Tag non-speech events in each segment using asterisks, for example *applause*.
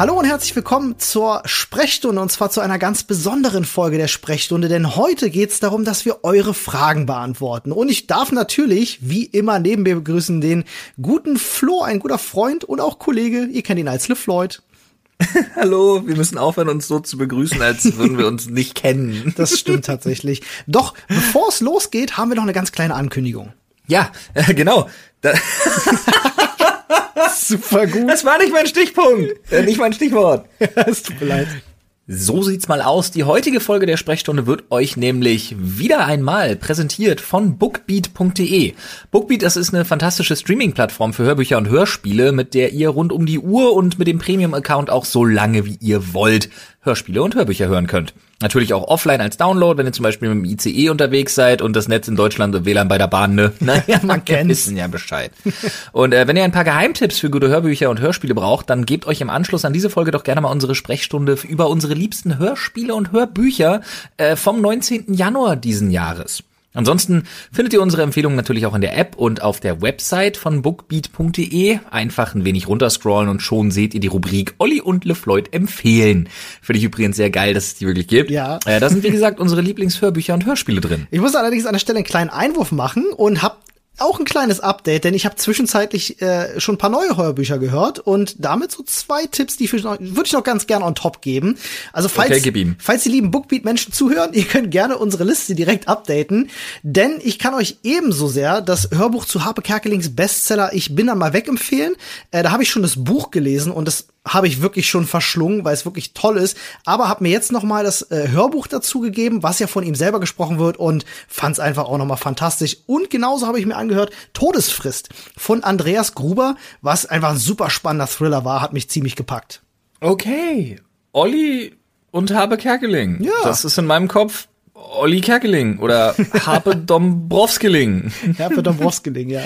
Hallo und herzlich willkommen zur Sprechstunde und zwar zu einer ganz besonderen Folge der Sprechstunde, denn heute geht es darum, dass wir eure Fragen beantworten. Und ich darf natürlich, wie immer, neben mir begrüßen den guten Flo, ein guter Freund und auch Kollege. Ihr kennt ihn als LeFloid. *laughs* Hallo, wir müssen aufhören, uns so zu begrüßen, als würden wir uns nicht kennen. *laughs* Das stimmt tatsächlich. Doch, bevor es losgeht, haben wir noch eine ganz kleine Ankündigung. Ja, äh, genau. *laughs* Super gut. das war nicht mein Stichpunkt, nicht mein Stichwort. *laughs* es tut mir leid. So sieht's mal aus. Die heutige Folge der Sprechstunde wird euch nämlich wieder einmal präsentiert von bookbeat.de. Bookbeat, das ist eine fantastische Streaming-Plattform für Hörbücher und Hörspiele, mit der ihr rund um die Uhr und mit dem Premium-Account auch so lange wie ihr wollt Hörspiele und Hörbücher hören könnt. Natürlich auch offline als Download, wenn ihr zum Beispiel mit dem ICE unterwegs seid und das Netz in Deutschland und WLAN bei der Bahn, ne? Naja, *laughs* man kennt wissen ja Bescheid. Und äh, wenn ihr ein paar Geheimtipps für gute Hörbücher und Hörspiele braucht, dann gebt euch im Anschluss an diese Folge doch gerne mal unsere Sprechstunde über unsere liebsten Hörspiele und Hörbücher äh, vom 19. Januar diesen Jahres. Ansonsten findet ihr unsere Empfehlungen natürlich auch in der App und auf der Website von bookbeat.de. Einfach ein wenig runterscrollen und schon seht ihr die Rubrik Olli und LeFloid empfehlen. Finde ich übrigens sehr geil, dass es die wirklich gibt. Ja. Äh, da sind wie gesagt unsere Lieblingshörbücher und Hörspiele drin. Ich muss allerdings an der Stelle einen kleinen Einwurf machen und hab auch ein kleines Update, denn ich habe zwischenzeitlich äh, schon ein paar neue Hörbücher gehört und damit so zwei Tipps, die würde ich noch ganz gerne on top geben. Also falls, Okay, falls die lieben Bookbeat-Menschen zuhören, *laughs* ihr könnt gerne unsere Liste direkt updaten, denn ich kann euch ebenso sehr das Hörbuch zu Harpe Kerkelings Bestseller Ich bin dann mal weg empfehlen. Äh, da habe ich schon das Buch gelesen und das habe ich wirklich schon verschlungen, weil es wirklich toll ist. Aber habe mir jetzt noch mal das äh, Hörbuch dazu gegeben, was ja von ihm selber gesprochen wird und fand es einfach auch noch mal fantastisch. Und genauso habe ich mir angehört Todesfrist von Andreas Gruber, was einfach ein super spannender Thriller war, hat mich ziemlich gepackt. Okay. Olli und Habe Kerkeling. Ja. Das ist in meinem Kopf Olli Kerkeling oder *laughs* Habe Dombrovskiling. Ja, für Dombrowskiling, ja.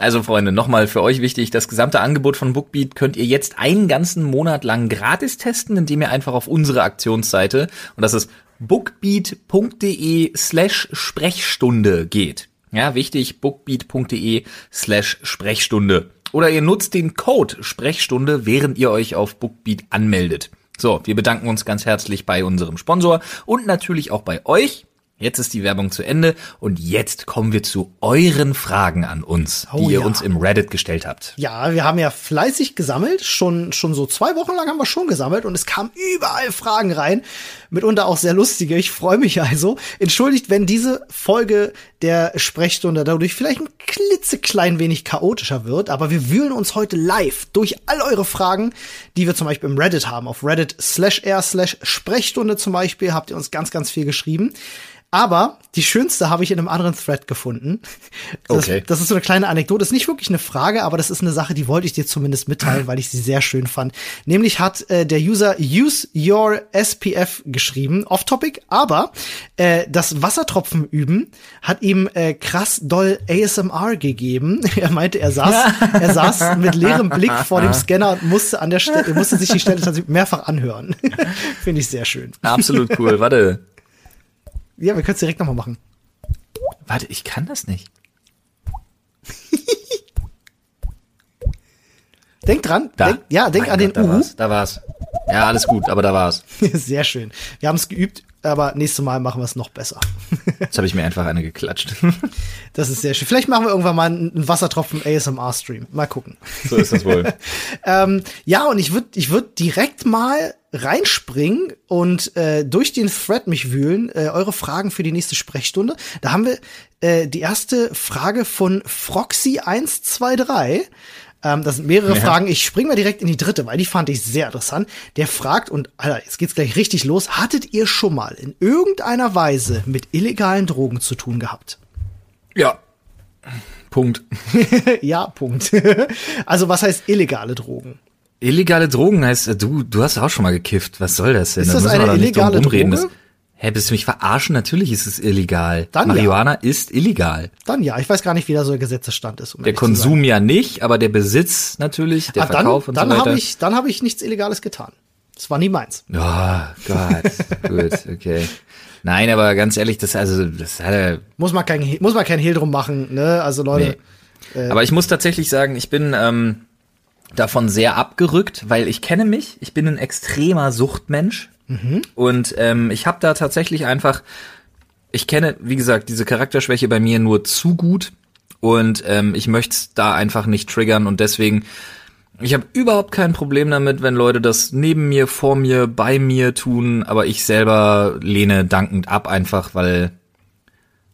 Also Freunde, nochmal für euch wichtig, das gesamte Angebot von Bookbeat könnt ihr jetzt einen ganzen Monat lang gratis testen, indem ihr einfach auf unsere Aktionsseite, und das ist bookbeat.de slash Sprechstunde geht. Ja, wichtig, bookbeat.de slash Sprechstunde. Oder ihr nutzt den Code Sprechstunde, während ihr euch auf Bookbeat anmeldet. So, wir bedanken uns ganz herzlich bei unserem Sponsor und natürlich auch bei euch. Jetzt ist die Werbung zu Ende und jetzt kommen wir zu euren Fragen an uns, die Oh ihr ja. uns im Reddit gestellt habt. Ja, wir haben ja fleißig gesammelt, schon, schon so zwei Wochen lang haben wir schon gesammelt und es kamen überall Fragen rein, mitunter auch sehr lustige. Ich freue mich also. Entschuldigt, wenn diese Folge der Sprechstunde dadurch vielleicht ein klitzeklein wenig chaotischer wird, aber wir wühlen uns heute live durch all eure Fragen, die wir zum Beispiel im Reddit haben. Auf Reddit slash r slash Sprechstunde zum Beispiel habt ihr uns ganz, ganz viel geschrieben. Aber die schönste habe ich in einem anderen Thread gefunden. Das, Okay. das ist so eine kleine Anekdote. Ist nicht wirklich eine Frage, aber das ist eine Sache, die wollte ich dir zumindest mitteilen, weil ich sie sehr schön fand. Nämlich hat äh, der User Use Your SPF geschrieben, off-topic, aber äh, das Wassertropfen üben hat ihm äh, krass doll ASMR gegeben. *laughs* Er meinte, er saß, er saß mit leerem Blick vor dem *laughs* Scanner und musste an der Stelle, musste sich die Stelle tatsächlich mehrfach anhören. *laughs* Finde ich sehr schön. Absolut cool. Warte. Ja, wir können es direkt nochmal machen. Warte, ich kann das nicht. *laughs* Denk dran, Da. denk, ja, denk Mein an den Gott, da Uhu. war's, da war's. Ja, alles gut, aber da war's. *laughs* Sehr schön. Wir haben es geübt, aber nächstes Mal machen wir es noch besser. *laughs* Jetzt habe ich mir einfach eine geklatscht. Das ist sehr schön. Vielleicht machen wir irgendwann mal einen Wassertropfen ASMR-Stream. Mal gucken. so ist das wohl. Ähm, ja, und ich würde ich würd direkt mal reinspringen und äh, durch den Thread mich wühlen, äh, eure Fragen für die nächste Sprechstunde. Da haben wir äh, die erste Frage von Froxy123. Ähm, das sind mehrere Ja. Fragen. Ich springe mal direkt in die dritte, weil die fand ich sehr interessant. Der fragt, und Alter, jetzt geht's gleich richtig los, hattet ihr schon mal in irgendeiner Weise mit illegalen Drogen zu tun gehabt? Ja. Punkt. *laughs* ja, Punkt. *laughs* also was heißt illegale Drogen? Illegale Drogen heißt, äh, du, du hast auch schon mal gekifft. Was soll das denn? Ist Da das müssen wir eine doch nicht drum illegale. Droge? Das- Hä, bist du mich verarschen? Natürlich ist es illegal. Dann ja. Marihuana ist illegal. Dann ja, ich weiß gar nicht, wie da so der Gesetzesstand ist. Um Der. Konsum ja nicht, aber der Besitz natürlich, der Ah, Verkauf dann, und dann so weiter. habe ich, dann habe ich nichts Illegales getan. Das war nie meins. Oh Gott, *laughs* gut, okay. Nein, aber ganz ehrlich, das also, das hat er. Muss man kein, muss man kein Hehl drum machen, ne? Also Leute, Nee. Aber ich muss tatsächlich sagen, ich bin, ähm, davon sehr abgerückt, weil ich kenne mich, ich bin ein extremer Suchtmensch. Mhm. und ähm, ich habe da tatsächlich einfach, ich kenne, wie gesagt, diese Charakterschwäche bei mir nur zu gut. Und ähm, ich möchte es da einfach nicht triggern. Und deswegen ich habe überhaupt kein Problem damit, wenn Leute das neben mir, vor mir, bei mir tun, aber ich selber lehne dankend ab, einfach weil,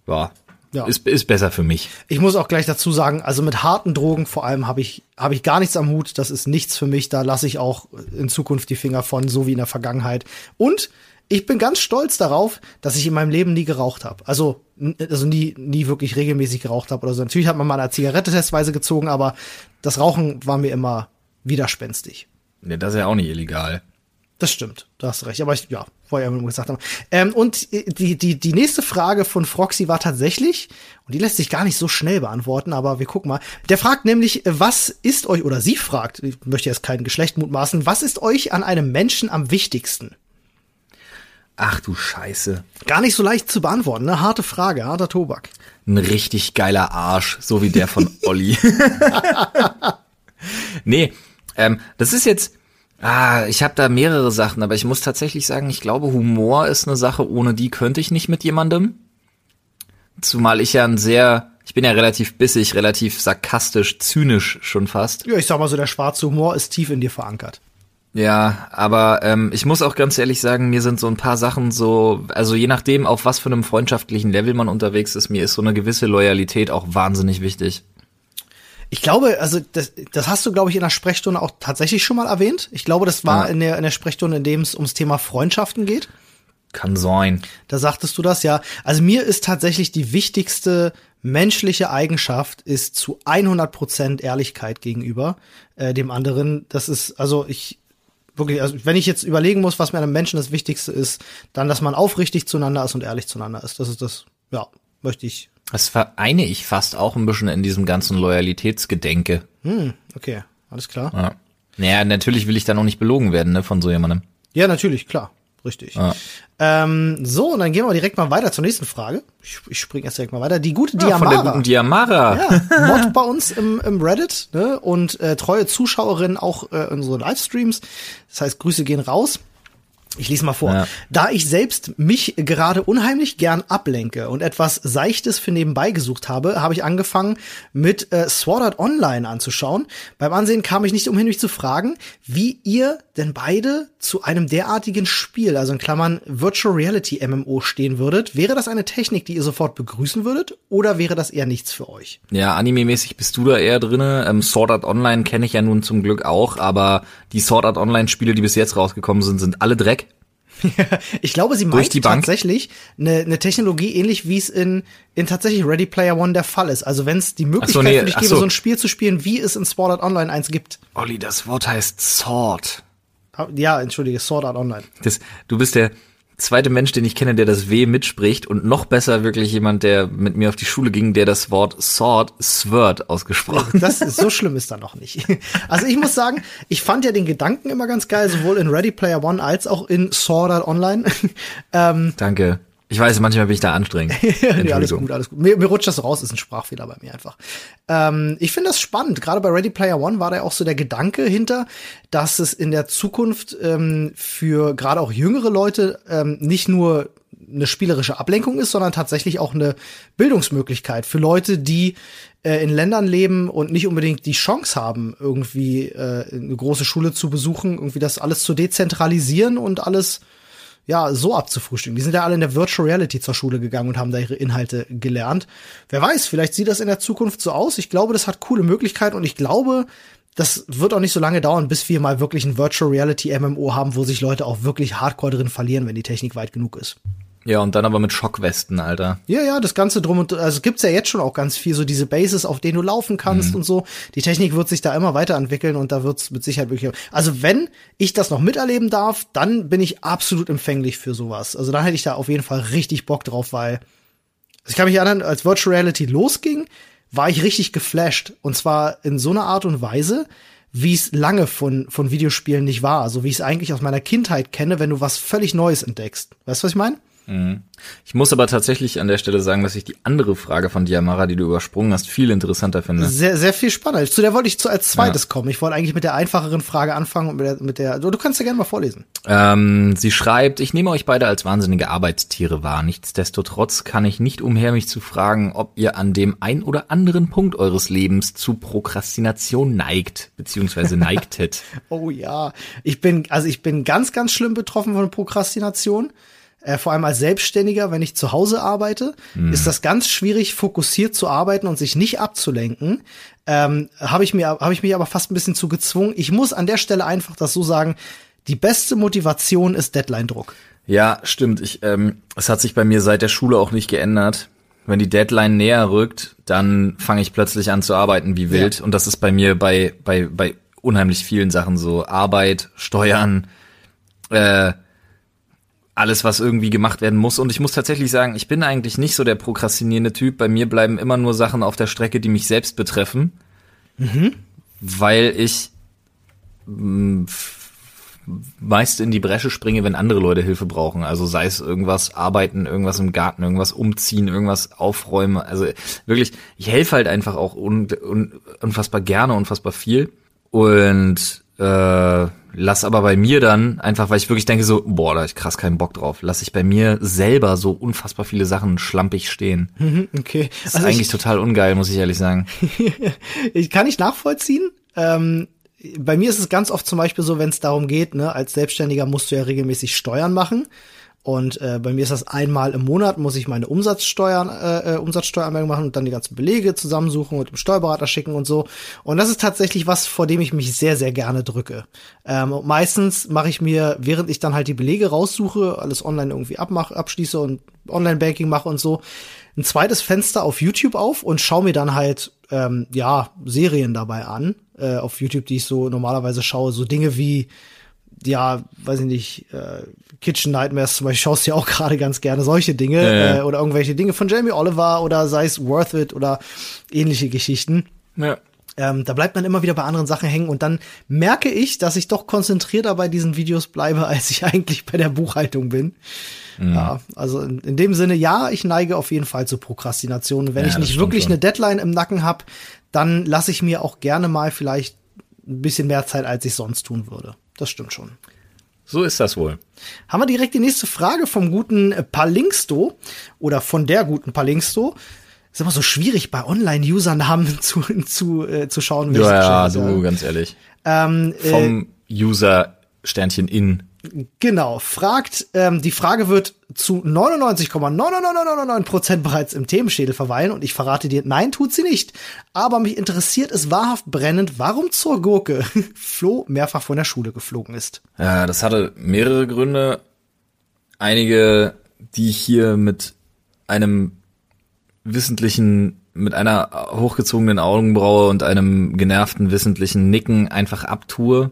ja, ja. Ist, ist besser für mich. Ich muss auch gleich dazu sagen, also mit harten Drogen vor allem habe ich, habe ich gar nichts am Hut. Das ist nichts für mich. Da lasse ich auch in Zukunft die Finger von, so wie in der Vergangenheit. Und ich bin ganz stolz darauf, dass ich in meinem Leben nie geraucht habe. Also, also nie, nie wirklich regelmäßig geraucht habe oder so. Natürlich hat man mal eine Zigarette testweise gezogen, aber das Rauchen war mir immer widerspenstig. Ja, das ist ja auch nicht illegal. Das stimmt, da hast recht. Aber ich, ja, vorher immer gesagt haben. Ähm, und die, die, die nächste Frage von Froxy war tatsächlich, und die lässt sich gar nicht so schnell beantworten, aber wir gucken mal. Der fragt nämlich, was ist euch, oder sie fragt, ich möchte jetzt kein Geschlecht mutmaßen, was ist euch an einem Menschen am wichtigsten? Ach du Scheiße. Gar nicht so leicht zu beantworten, ne? Harte Frage, harter Tobak. Ein richtig geiler Arsch, so wie der von *laughs* Olli. *laughs* nee, ähm, das ist jetzt, Ah, ich habe da mehrere Sachen, aber ich muss tatsächlich sagen, ich glaube, Humor ist eine Sache, ohne die könnte ich nicht mit jemandem. Zumal ich ja ein sehr, ich bin ja relativ bissig, relativ sarkastisch, zynisch schon fast. Ja, ich sag mal so, der schwarze Humor ist tief in dir verankert. Ja, aber ähm, ich muss auch ganz ehrlich sagen, mir sind so ein paar Sachen so, also je nachdem, auf was für einem freundschaftlichen Level man unterwegs ist, mir ist so eine gewisse Loyalität auch wahnsinnig wichtig. Ich glaube, also das, das hast du, glaube ich, in der Sprechstunde auch tatsächlich schon mal erwähnt. Ich glaube, das war ja. in, der, in der Sprechstunde, in dem es ums Thema Freundschaften geht. Kann sein. Da sagtest du das, ja. Also mir ist tatsächlich die wichtigste menschliche Eigenschaft ist zu 100 Prozent Ehrlichkeit gegenüber äh, dem anderen. Das ist, also ich wirklich, also wenn ich jetzt überlegen muss, was mir einem Menschen das Wichtigste ist, dann, dass man aufrichtig zueinander ist und ehrlich zueinander ist. Das ist das, ja, möchte ich das vereine ich fast auch ein bisschen in diesem ganzen Loyalitätsgedenke. Hm, okay, alles klar. Ja. Naja, natürlich will ich da noch nicht belogen werden, ne, von so jemandem. Ja, natürlich, klar. Richtig. Ja. Ähm, so, und dann gehen wir direkt mal weiter zur nächsten Frage. Ich, ich springe erst direkt mal weiter. Die gute ja, Diamara. Von der guten Diamara. Ja, *laughs* Mod bei uns im, im Reddit ne? und äh, treue Zuschauerin auch äh, in so Livestreams. Das heißt, Grüße gehen raus. Ich lese mal vor. Ja. Da ich selbst mich gerade unheimlich gern ablenke und etwas Seichtes für nebenbei gesucht habe, habe ich angefangen mit äh, Sword Art Online anzuschauen. Beim Ansehen kam ich nicht umhin, mich zu fragen, wie ihr denn beide zu einem derartigen Spiel, also in Klammern Virtual Reality MMO stehen würdet. Wäre das eine Technik, die ihr sofort begrüßen würdet oder wäre das eher nichts für euch? Ja, anime-mäßig bist du da eher drinne. Ähm, Sword Art Online kenne ich ja nun zum Glück auch, aber die Sword Art Online Spiele, die bis jetzt rausgekommen sind, sind alle Dreck. *laughs* ich glaube, sie meint tatsächlich eine, eine Technologie ähnlich wie es in, in tatsächlich Ready Player One der Fall ist. Also wenn es die Möglichkeit so, nee, für dich gäbe, so. so ein Spiel zu spielen, wie es in Sword Art Online 1 gibt. Olli, das Wort heißt Sword. Ja, entschuldige, Sword Art Online. Das, du bist der, zweite Mensch, den ich kenne, der das W mitspricht und noch besser wirklich jemand, der mit mir auf die Schule ging, der das Wort Sword, Sword ausgesprochen. Das ist so schlimm ist da noch nicht. *laughs* Also ich muss sagen, ich fand ja den Gedanken immer ganz geil, sowohl in Ready Player One als auch in Sword Art Online. *laughs* ähm, Danke. Ich weiß, manchmal bin ich da anstrengend. *laughs* ja, alles gut, alles gut. Mir, mir rutscht das raus, ist ein Sprachfehler bei mir einfach. Ähm, ich finde das spannend. Gerade bei Ready Player One war da auch so der Gedanke hinter, dass es in der Zukunft ähm, für gerade auch jüngere Leute ähm, nicht nur eine spielerische Ablenkung ist, sondern tatsächlich auch eine Bildungsmöglichkeit für Leute, die äh, in Ländern leben und nicht unbedingt die Chance haben, irgendwie äh, eine große Schule zu besuchen, irgendwie das alles zu dezentralisieren und alles ja, so abzufrühstücken. Die sind ja alle in der Virtual Reality zur Schule gegangen und haben da ihre Inhalte gelernt. Wer weiß, vielleicht sieht das in der Zukunft so aus. Ich glaube, das hat coole Möglichkeiten und ich glaube, das wird auch nicht so lange dauern, bis wir mal wirklich ein Virtual Reality MMO haben, wo sich Leute auch wirklich hardcore drin verlieren, wenn die Technik weit genug ist. Ja, und dann aber mit Schockwesten, Alter. Ja, ja, das Ganze drum und also gibt's ja jetzt schon auch ganz viel, so diese Bases, auf denen du laufen kannst mhm. und so. Die Technik wird sich da immer weiterentwickeln und da wird's mit Sicherheit wirklich. Also wenn ich das noch miterleben darf, dann bin ich absolut empfänglich für sowas. Also dann hätte ich da auf jeden Fall richtig Bock drauf, weil also ich kann mich erinnern, als Virtual Reality losging, war ich richtig geflasht. Und zwar in so einer Art und Weise, wie es lange von, von Videospielen nicht war. Also wie ich es eigentlich aus meiner Kindheit kenne, wenn du was völlig Neues entdeckst. Weißt du, was ich meine? Ich muss aber tatsächlich an der Stelle sagen, dass ich die andere Frage von Diamara, die du übersprungen hast, viel interessanter finde. Sehr, sehr viel spannender. Zu der wollte ich zu als zweites ja. kommen. Ich wollte eigentlich mit der einfacheren Frage anfangen und mit der, mit der du kannst ja gerne mal vorlesen. Ähm, sie schreibt, ich nehme euch beide als wahnsinnige Arbeitstiere wahr. Nichtsdestotrotz kann ich nicht umher, mich zu fragen, ob ihr an dem ein oder anderen Punkt eures Lebens zu Prokrastination neigt, beziehungsweise *laughs* neigtet. oh ja. Ich bin, also ich bin ganz, ganz schlimm betroffen von Prokrastination äh, vor allem als Selbstständiger, wenn ich zu Hause arbeite, mhm. ist das ganz schwierig, fokussiert zu arbeiten und sich nicht abzulenken. Ähm, habe ich mir, habe ich mich aber fast ein bisschen zu gezwungen. Ich muss an der Stelle einfach das so sagen: Die beste Motivation ist Deadline-Druck. Ja, stimmt. Ich, ähm, es hat sich bei mir seit der Schule auch nicht geändert. Wenn die Deadline näher rückt, dann fange ich plötzlich an zu arbeiten wie wild. Ja. Und das ist bei mir bei bei bei unheimlich vielen Sachen so Arbeit, Steuern. Äh, alles, was irgendwie gemacht werden muss. Und ich muss tatsächlich sagen, ich bin eigentlich nicht so der prokrastinierende Typ. Bei mir bleiben immer nur Sachen auf der Strecke, die mich selbst betreffen. Mhm. Weil ich mm, meist in die Bresche springe, wenn andere Leute Hilfe brauchen. Also sei es irgendwas arbeiten, irgendwas im Garten, irgendwas umziehen, irgendwas aufräumen. Also wirklich, ich helfe halt einfach auch un, un, unfassbar gerne, unfassbar viel. Und äh, lass aber bei mir dann, einfach weil ich wirklich denke so, boah, da hab ich krass keinen Bock drauf, lass ich bei mir selber so unfassbar viele Sachen schlampig stehen. Mhm, okay. Das ist also eigentlich ich, total ungeil, muss ich ehrlich sagen. *laughs* ich kann nicht nachvollziehen. Ähm, bei mir ist es ganz oft zum Beispiel so, wenn es darum geht, ne, als Selbstständiger musst du ja regelmäßig Steuern machen. Und äh, bei mir ist das einmal im Monat, muss ich meine Umsatzsteuern, äh, äh, Umsatzsteueranmeldung machen und dann die ganzen Belege zusammensuchen und dem Steuerberater schicken und so. Und das ist tatsächlich was, vor dem ich mich sehr, sehr gerne drücke. Ähm, meistens mache ich mir, während ich dann halt die Belege raussuche, alles online irgendwie abmache, abschließe und Online-Banking mache und so, ein zweites Fenster auf YouTube auf und schaue mir dann halt ähm, ja Serien dabei an äh, auf YouTube, die ich so normalerweise schaue, so Dinge wie ja, weiß ich nicht, äh, Kitchen Nightmares zum Beispiel schaust du ja auch gerade ganz gerne solche Dinge ja, ja. Äh, oder irgendwelche Dinge von Jamie Oliver oder sei es Worth It oder ähnliche Geschichten. Ja. Ähm, da bleibt man immer wieder bei anderen Sachen hängen und dann merke ich, dass ich doch konzentrierter bei diesen Videos bleibe, *laughs* als ich eigentlich bei der Buchhaltung bin. Mhm. Ja, also in, in, dem Sinne, ja, ich neige auf jeden Fall zu Prokrastination. Wenn ja, ich nicht wirklich schon. eine Deadline im Nacken habe, dann lasse ich mir auch gerne mal vielleicht ein bisschen mehr Zeit, als ich sonst tun würde. Das stimmt schon. So ist das wohl. Haben wir direkt die nächste Frage vom guten Palingsto oder von der guten Palingsto. Ist immer so schwierig bei Online-Usernamen *laughs* zu, zu, äh, zu schauen. Ja, ja, du, ganz ehrlich. Ähm, vom äh, User Sternchen in Genau, fragt, ähm, die Frage wird zu 99,99999 Prozent bereits im Themenschädel verweilen und ich verrate dir, nein, tut sie nicht. Aber mich interessiert es wahrhaft brennend, warum zur Gurke Flo mehrfach von der Schule geflogen ist. Ja, das hatte mehrere Gründe. Einige, die ich hier mit einem wissentlichen, mit einer hochgezogenen Augenbraue und einem genervten wissentlichen Nicken einfach abtue.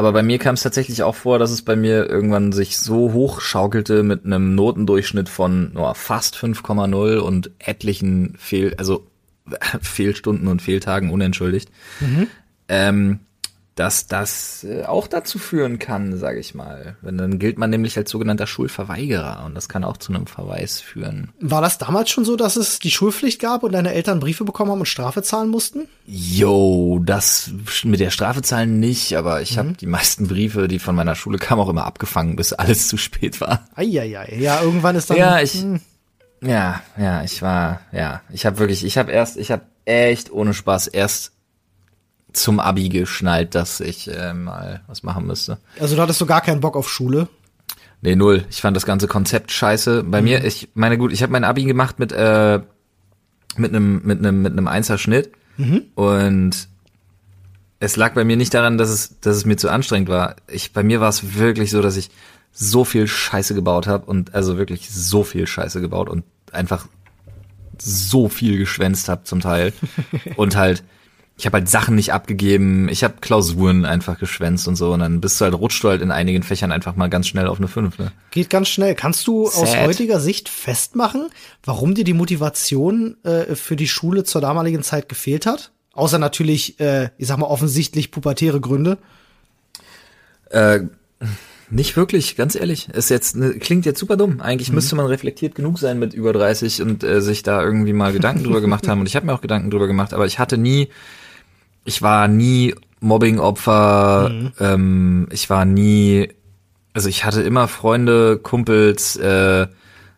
Aber bei mir kam es tatsächlich auch vor, dass es bei mir irgendwann sich so hoch schaukelte mit einem Notendurchschnitt von oh, fast 5,0 und etlichen Fehl, also *laughs* Fehlstunden und Fehltagen unentschuldigt. Mhm. Ähm, dass das äh, auch dazu führen kann, sage ich mal. Wenn dann gilt man nämlich als sogenannter Schulverweigerer und das kann auch zu einem Verweis führen. War das damals schon so, dass es die Schulpflicht gab und deine Eltern Briefe bekommen haben und Strafe zahlen mussten? Jo, das mit der Strafe zahlen nicht, aber ich mhm. habe die meisten Briefe, die von meiner Schule kamen, auch immer abgefangen, bis alles *laughs* zu spät war. Eieiei. Ja, irgendwann ist dann Ja, ich hm. Ja, ja, ich war ja, ich habe wirklich, ich habe erst, ich habe echt ohne Spaß erst zum Abi geschnallt, dass ich äh, mal was machen müsste. Also du hattest so gar keinen Bock auf Schule? Nee, null. Ich fand das ganze Konzept scheiße. Bei mhm. mir, ich meine gut, ich habe mein Abi gemacht mit äh, mit einem mit einem mit einem Einserschnitt mhm. und es lag bei mir nicht daran, dass es dass es mir zu anstrengend war. Ich bei mir war es wirklich so, dass ich so viel Scheiße gebaut habe und also wirklich so viel Scheiße gebaut und einfach so viel geschwänzt habe zum Teil *laughs* und halt ich habe halt Sachen nicht abgegeben, ich habe Klausuren einfach geschwänzt und so und dann bist du halt rutscht du halt in einigen Fächern einfach mal ganz schnell auf eine 5. Ne? Geht ganz schnell. Kannst du Sad. aus heutiger Sicht festmachen, warum dir die Motivation äh, für die Schule zur damaligen Zeit gefehlt hat? Außer natürlich, äh, ich sag mal offensichtlich pubertäre Gründe. Äh, Nicht wirklich, ganz ehrlich. Ist jetzt ne, klingt jetzt super dumm. Eigentlich mhm. müsste man reflektiert genug sein mit über 30 und äh, sich da irgendwie mal Gedanken drüber gemacht haben. Und ich habe mir auch Gedanken drüber gemacht, aber ich hatte nie, ich war nie Mobbing-Opfer, mhm. ähm, ich war nie, also ich hatte immer Freunde, Kumpels, äh,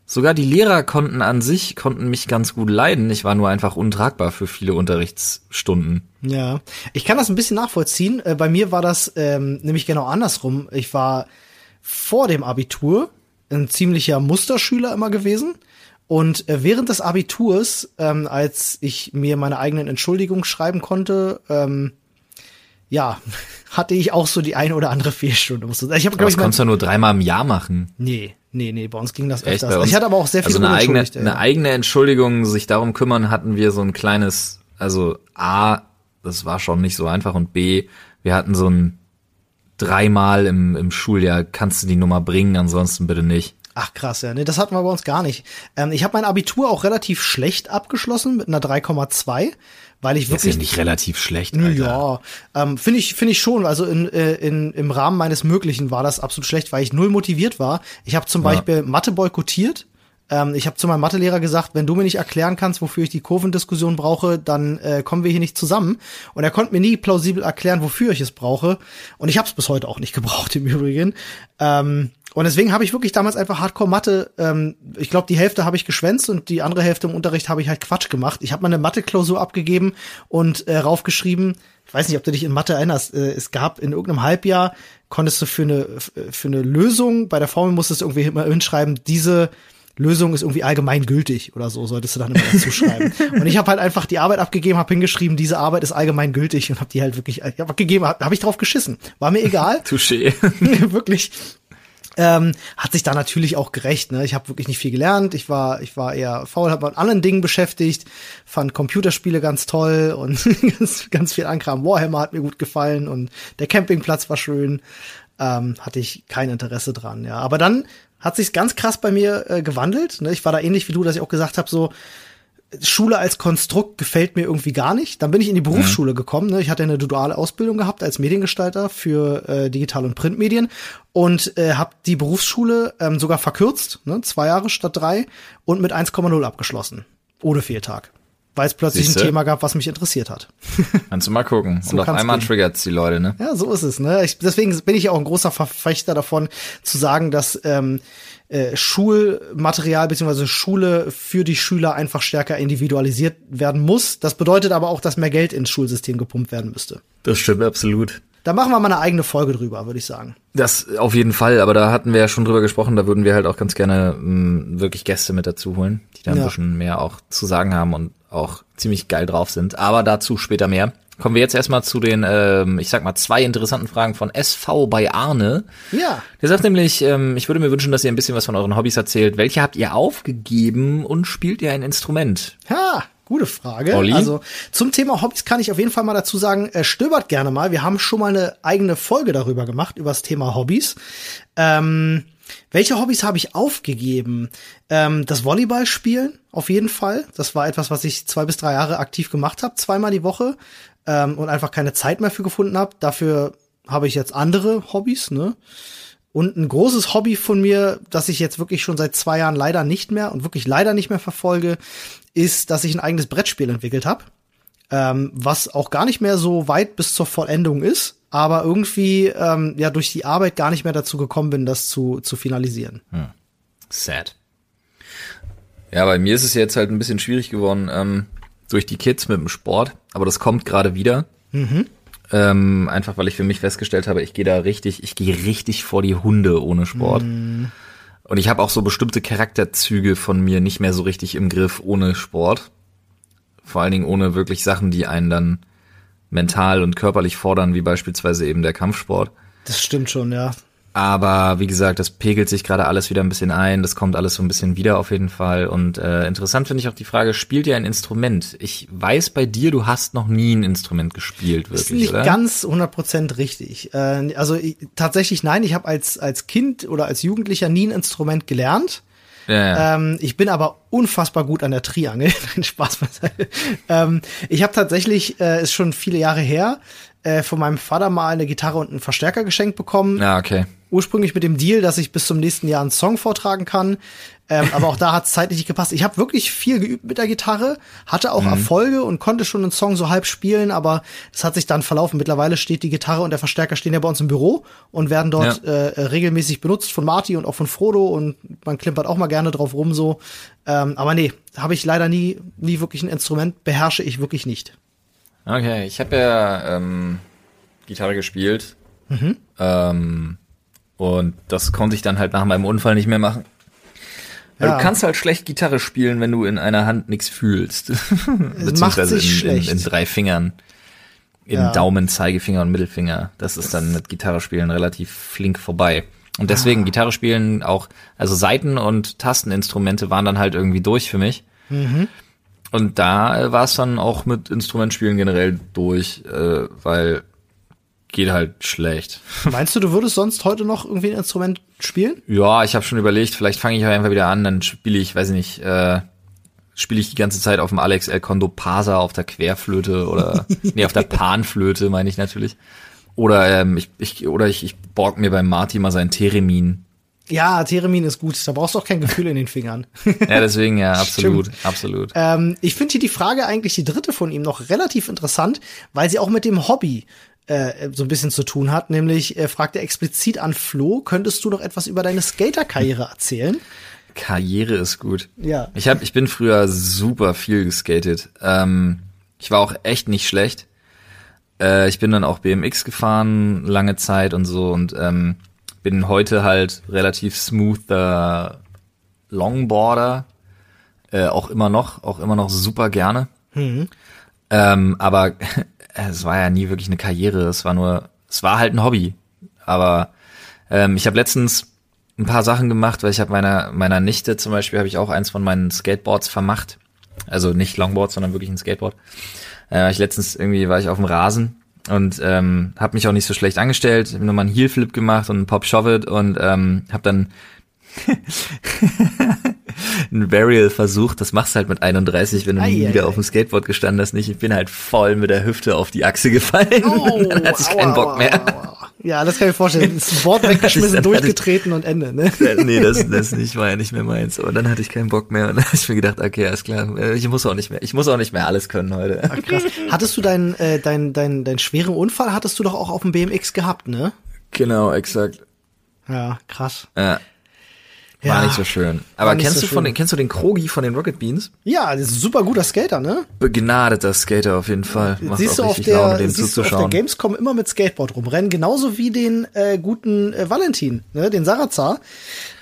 sogar die Lehrer konnten an sich, konnten mich ganz gut leiden. Ich war nur einfach untragbar für viele Unterrichtsstunden. Ja, ich kann das ein bisschen nachvollziehen. Äh, bei mir war das ähm, nämlich genau andersrum. Ich war vor dem Abitur ein ziemlicher Musterschüler immer gewesen. Und äh, während des Abiturs, ähm, als ich mir meine eigenen Entschuldigungen schreiben konnte, ähm, ja, *laughs* hatte ich auch so die eine oder andere Fehlstunde. Ich hab, das ich, kannst du nur dreimal im Jahr machen. Nee, nee, nee, bei uns ging das Echt, öfters. Ich hatte aber auch sehr viel also eine eigene, eine eigene Entschuldigung, sich darum kümmern, hatten wir so ein kleines, also A, das war schon nicht so einfach und B, wir hatten so ein dreimal im, im Schuljahr kannst du die Nummer bringen, ansonsten bitte nicht. Ach krass, ja, nee, das hatten wir bei uns gar nicht. Ähm, ich habe mein Abitur auch relativ schlecht abgeschlossen mit einer 3,2, weil ich wirklich das ist ja nicht relativ schlecht. Alter. Ja, ähm, finde ich finde ich schon. Also in, äh, in, im Rahmen meines Möglichen war das absolut schlecht, weil ich null motiviert war. Ich habe zum ja. Beispiel Mathe boykottiert ähm, ich habe zu meinem Mathelehrer gesagt, wenn du mir nicht erklären kannst, wofür ich die Kurvendiskussion brauche, dann äh, kommen wir hier nicht zusammen. Und er konnte mir nie plausibel erklären, wofür ich es brauche. Und ich habe es bis heute auch nicht *laughs* gebraucht im Übrigen. Ähm, und deswegen habe ich wirklich damals einfach Hardcore Mathe, ähm, ich glaube, die Hälfte habe ich geschwänzt und die andere Hälfte im Unterricht habe ich halt Quatsch gemacht. Ich habe mal eine Mathe-Klausur abgegeben und äh, raufgeschrieben, ich weiß nicht, ob du dich in Mathe erinnerst, äh, es gab in irgendeinem Halbjahr, konntest du für eine, für eine Lösung, bei der Formel musstest du irgendwie immer hinschreiben, diese Lösung ist irgendwie allgemein gültig oder so, solltest du dann immer dazu schreiben. *laughs* und ich habe halt einfach die Arbeit abgegeben, habe hingeschrieben, diese Arbeit ist allgemein gültig und habe die halt wirklich, ich hab abgegeben, habe hab ich drauf geschissen. War mir egal. *laughs* Touché. *laughs* wirklich. Ähm, hat sich da natürlich auch gerecht. Ne? Ich habe wirklich nicht viel gelernt. Ich war, ich war eher faul, habe mit anderen Dingen beschäftigt, fand Computerspiele ganz toll und ganz, ganz viel Ankram. Warhammer hat mir gut gefallen und der Campingplatz war schön. Ähm, hatte ich kein Interesse dran. Ja, aber dann hat sich ganz krass bei mir äh, gewandelt. Ne? Ich war da ähnlich wie du, dass ich auch gesagt habe, so Schule als Konstrukt gefällt mir irgendwie gar nicht. Dann bin ich in die Berufsschule mhm. gekommen. Ne? Ich hatte eine duale Ausbildung gehabt als Mediengestalter für äh, Digital- und Printmedien und äh, habe die Berufsschule ähm, sogar verkürzt, ne? zwei Jahre statt drei und mit 1,0 abgeschlossen. Ohne Fehltag weil es plötzlich Siehste? ein Thema gab, was mich interessiert hat. *laughs* Kannst du mal gucken. so und auf einmal triggert's die Leute, ne? Ja, so ist es, ne? Ich, deswegen bin ich auch ein großer Verfechter davon, zu sagen, dass ähm, äh, Schulmaterial bzw. Schule für die Schüler einfach stärker individualisiert werden muss. Das bedeutet aber auch, dass mehr Geld ins Schulsystem gepumpt werden müsste. Das stimmt absolut. Da machen wir mal eine eigene Folge drüber, würde ich sagen. Das auf jeden Fall, aber da hatten wir ja schon drüber gesprochen, da würden wir halt auch ganz gerne mh, mm, wirklich Gäste mit dazu holen, die da ein ja. bisschen mehr auch zu sagen haben und auch ziemlich geil drauf sind. Aber dazu später mehr. Kommen wir jetzt erstmal zu den, ähm, ich sag mal, zwei interessanten Fragen von SV bei Arne. Ja. Der sagt nämlich, ähm, ich würde mir wünschen, dass ihr ein bisschen was von euren Hobbys erzählt. Welche habt ihr aufgegeben und spielt ihr ein Instrument? Ha, Gute Frage. Olli? Also zum Thema Hobbys kann ich auf jeden Fall mal dazu sagen, äh, stöbert gerne mal. Wir haben schon mal eine eigene Folge darüber gemacht, über das Thema Hobbys. Ähm, welche Hobbys habe ich aufgegeben? Ähm, das Volleyball spielen, auf jeden Fall. Das war etwas, was ich zwei bis drei Jahre aktiv gemacht habe, zweimal die Woche ähm, und einfach keine Zeit mehr für gefunden habe. Dafür habe ich jetzt andere Hobbys, ne? Und ein großes Hobby von mir, das ich jetzt wirklich schon seit zwei Jahren leider nicht mehr und wirklich leider nicht mehr verfolge, ist, dass ich ein eigenes Brettspiel entwickelt habe, ähm, was auch gar nicht mehr so weit bis zur Vollendung ist, aber irgendwie ähm, ja durch die Arbeit gar nicht mehr dazu gekommen bin, das zu, zu finalisieren. Hm. Sad. Ja, bei mir ist es jetzt halt ein bisschen schwierig geworden ähm, durch die Kids mit dem Sport, aber das kommt gerade wieder. Mhm. Ähm, einfach weil ich für mich festgestellt habe, ich gehe da richtig, ich gehe richtig vor die Hunde ohne Sport. Mhm. Und ich habe auch so bestimmte Charakterzüge von mir nicht mehr so richtig im Griff ohne Sport. Vor allen Dingen ohne wirklich Sachen, die einen dann mental und körperlich fordern, wie beispielsweise eben der Kampfsport. Das stimmt schon, ja. Aber wie gesagt, das pegelt sich gerade alles wieder ein bisschen ein. Das kommt alles so ein bisschen wieder auf jeden Fall. Und äh, interessant finde ich auch die Frage, spielt ihr ein Instrument? Ich weiß bei dir, du hast noch nie ein Instrument gespielt, wirklich, das ist nicht oder? ganz 100% richtig. Äh, also ich, tatsächlich nein, ich habe als, als Kind oder als Jugendlicher nie ein Instrument gelernt. Ja, ja. Ähm, ich bin aber unfassbar gut an der Triangel. *laughs* Spaß beiseite. ähm, ich habe tatsächlich, äh, ist schon viele Jahre her, äh, von meinem Vater mal eine Gitarre und einen Verstärker geschenkt bekommen. Ja, okay ursprünglich mit dem Deal, dass ich bis zum nächsten Jahr einen Song vortragen kann. Ähm, aber auch da hat es zeitlich nicht gepasst. Ich habe wirklich viel geübt mit der Gitarre, hatte auch mhm. Erfolge und konnte schon einen Song so halb spielen, aber das hat sich dann verlaufen. Mittlerweile steht die Gitarre und der Verstärker stehen ja bei uns im Büro und werden dort ja. äh, regelmäßig benutzt von Marty und auch von Frodo und man klimpert auch mal gerne drauf rum so. Ähm, aber nee, habe ich leider nie, nie wirklich ein Instrument, beherrsche ich wirklich nicht. Okay, ich habe ja ähm, Gitarre gespielt. Mhm. Ähm, und das konnte ich dann halt nach meinem Unfall nicht mehr machen. Weil ja. du kannst halt schlecht Gitarre spielen, wenn du in einer Hand nichts fühlst. *laughs* Beziehungsweise in, in, in, drei Fingern. In ja. Daumen, Zeigefinger und Mittelfinger. Das ist dann mit Gitarre spielen relativ flink vorbei. Und deswegen ah. Gitarre spielen auch, also Saiten- und Tasteninstrumente waren dann halt irgendwie durch für mich. Mhm. Und da war es dann auch mit Instrumentspielen generell durch, äh, weil geht halt schlecht. Meinst du, du würdest sonst heute noch irgendwie ein Instrument spielen? Ja, ich habe schon überlegt, vielleicht fange ich einfach wieder an, dann spiele ich, weiß ich nicht, äh, spiele ich die ganze Zeit auf dem Alex El Condo Pasa auf der Querflöte oder *laughs* nee, auf der Panflöte, meine ich natürlich. Oder ähm, ich, ich oder ich, ich borg mir beim Marty mal sein Theremin. Ja, Theremin ist gut. Da brauchst du auch kein Gefühl in den Fingern. *laughs* ja, deswegen ja, *laughs* absolut, Stimmt. absolut. Ähm, ich finde hier die Frage eigentlich die dritte von ihm noch relativ interessant, weil sie auch mit dem Hobby äh, so ein bisschen zu tun hat. Nämlich äh, fragt er explizit an Flo, könntest du noch etwas über deine Skater-Karriere erzählen? Karriere ist gut. Ja. Ich hab, ich bin früher super viel geskatet. Ähm, ich war auch echt nicht schlecht. Äh, ich bin dann auch BMX gefahren lange Zeit und so und ähm, bin heute halt relativ smoother Longboarder. Äh, auch immer noch, auch immer noch super gerne. Mhm. Ähm, aber es war ja nie wirklich eine Karriere, es war nur, es war halt ein Hobby. Aber ähm, ich habe letztens ein paar Sachen gemacht, weil ich habe meiner meiner Nichte zum Beispiel habe ich auch eins von meinen Skateboards vermacht, also nicht Longboard, sondern wirklich ein Skateboard. Äh, ich letztens irgendwie war ich auf dem Rasen und ähm, habe mich auch nicht so schlecht angestellt, habe nochmal einen Heelflip gemacht und einen Pop Shove und ähm, habe dann *laughs* ein Burial versucht, das machst du halt mit 31, wenn du nie wieder auf dem Skateboard gestanden hast, nicht. Ich bin halt voll mit der Hüfte auf die Achse gefallen. Oh, *laughs* dann hatte ich keinen Bock mehr. Ja, das kann ich mir vorstellen. *laughs* Das Board weggeschmissen, durchgetreten und Ende, ne? nee, das, das nicht, war ja nicht mehr meins. Aber dann hatte ich keinen Bock mehr und dann habe ich mir gedacht, okay, alles klar, äh, ich muss auch nicht mehr, ich muss auch nicht mehr alles können heute. Ach, krass. Hattest du deinen, äh, dein, dein, dein schweren Unfall hattest du doch auch auf dem BMX gehabt, ne? Genau, exakt. Ja, krass. Ja. War ja, nicht so schön. Aber kennst so du von den, kennst du den Krogi von den Rocket Beans? Ja, das ist ein super guter Skater, ne? Begnadeter Skater auf jeden Fall. Macht siehst du auf der, Laune, siehst du auf der Gamescom immer mit Skateboard rumrennen, genauso wie den äh, guten äh, Valentin, ne, den Sarazar.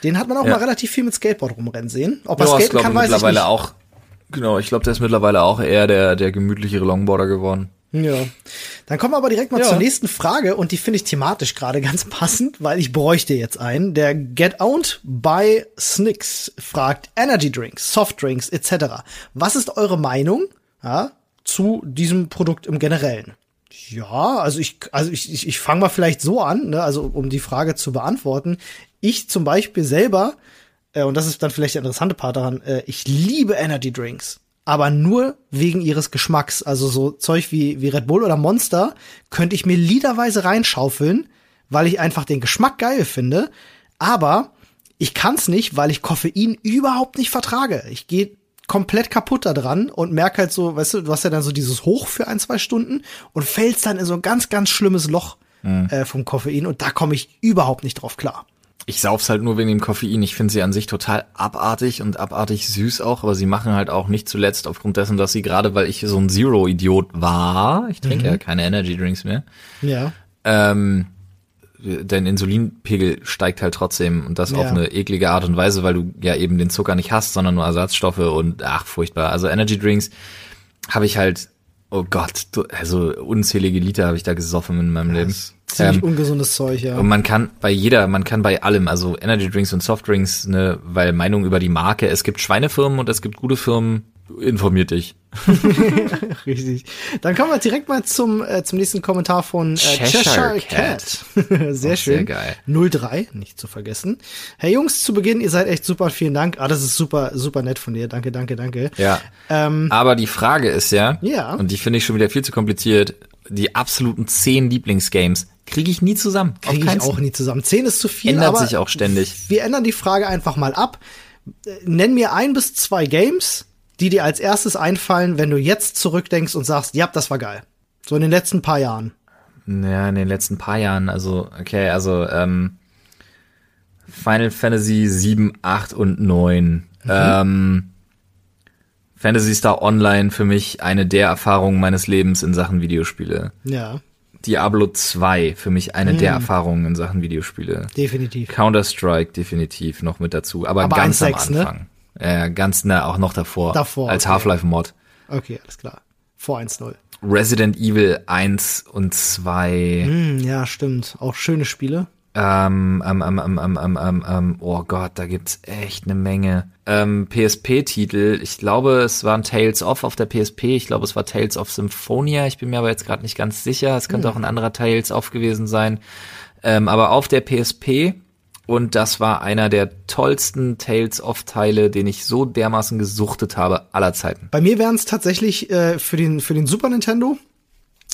Den hat man auch ja. mal relativ viel mit Skateboard rumrennen sehen. Ob er ja, skaten kann, weiß ich nicht. auch. Genau, ich glaube, der ist mittlerweile auch eher der der gemütlichere Longboarder geworden. Ja. Dann kommen wir aber direkt mal ja. zur nächsten Frage und die finde ich thematisch gerade *laughs* ganz passend, weil ich bräuchte jetzt einen. Der Get Owned by Snicks fragt Energy Drinks, Soft Drinks etc. Was ist eure Meinung ja, zu diesem Produkt im Generellen? Ja, also ich, also ich, ich, ich fange mal vielleicht so an, ne, also um die Frage zu beantworten. Ich zum Beispiel selber, äh, und das ist dann vielleicht der interessante Part daran, äh, ich liebe Energy Drinks aber nur wegen ihres Geschmacks. Also so Zeug wie, wie Red Bull oder Monster könnte ich mir liederweise reinschaufeln, weil ich einfach den Geschmack geil finde. Aber ich kann's nicht, weil ich Koffein überhaupt nicht vertrage. Ich gehe komplett kaputt da dran und merke halt so, weißt du, du hast ja dann so dieses Hoch für ein, zwei Stunden und fällst dann in so ein ganz, ganz schlimmes Loch mhm. äh, vom Koffein und da komme ich überhaupt nicht drauf klar. Ich sauf's halt nur wegen dem Koffein. Ich finde sie an sich total abartig und abartig süß auch, aber sie machen halt auch nicht zuletzt aufgrund dessen, dass sie gerade, weil ich so ein Zero-Idiot war, ich trinke mhm. ja keine Energy Drinks mehr. Ja. Ähm, dein Insulinpegel steigt halt trotzdem und das ja. auf eine eklige Art und Weise, weil du ja eben den Zucker nicht hast, sondern nur Ersatzstoffe und ach, furchtbar. Also Energy Drinks habe ich halt Oh Gott, du, also unzählige Liter habe ich da gesoffen in meinem ja, Leben. Ziemlich ähm, ungesundes Zeug, ja. Und man kann bei jeder, man kann bei allem, also Energy Drinks und Softdrinks, ne, weil Meinung über die Marke, es gibt Schweinefirmen und es gibt gute Firmen, informiert dich. *laughs* Richtig. Dann kommen wir direkt mal zum, äh, zum nächsten Kommentar von äh, Cheshire, Cheshire Cat. Cat. *laughs* sehr schön. Sehr geil. 03, nicht zu vergessen. Hey Jungs, zu Beginn, ihr seid echt super, vielen Dank. Ah, das ist super, super nett von dir. Danke, danke, danke. Ja. Ähm, Aber die Frage ist ja, ja. und die finde ich schon wieder viel zu kompliziert. die absoluten zehn Lieblingsgames kriege ich nie zusammen. Kriege ich auch nie zusammen. Zehn ist zu viel. Ändert sich auch ständig. Wir ändern die Frage einfach mal ab. Nenn mir ein bis zwei Games, die dir als erstes einfallen, wenn du jetzt zurückdenkst und sagst, ja, das war geil. So in den letzten paar Jahren. Ja, in den letzten paar Jahren. Also, okay, also ähm, Final Fantasy 7, 8 und 9. Mhm. Ähm, Fantasy Star Online für mich eine der Erfahrungen meines Lebens in Sachen Videospiele. Ja. Diablo 2 für mich eine mhm. der Erfahrungen in Sachen Videospiele. Definitiv. Counter-Strike definitiv noch mit dazu, aber, aber ganz 1, am ne? Anfang. Ne? Äh, ganz, na, auch noch davor. Davor. Als okay. Half-Life-Mod. Okay, alles klar. Vor 1-0. Resident Evil 1 und 2. Mm, ja, stimmt. Auch schöne Spiele. Ähm, ähm, ähm, ähm, ähm, ähm, ähm, oh Gott, da gibt's echt eine Menge. Ähm, PSP-Titel, ich glaube, es waren Tales of auf der PSP, ich glaube, es war Tales of Symphonia, ich bin mir aber jetzt gerade nicht ganz sicher, es könnte hm. auch ein anderer Tales of gewesen sein. Ähm, aber auf der PSP und das war einer der tollsten Tales of Teile, den ich so dermaßen gesuchtet habe aller Zeiten. Bei mir wären es tatsächlich äh, für den für den Super Nintendo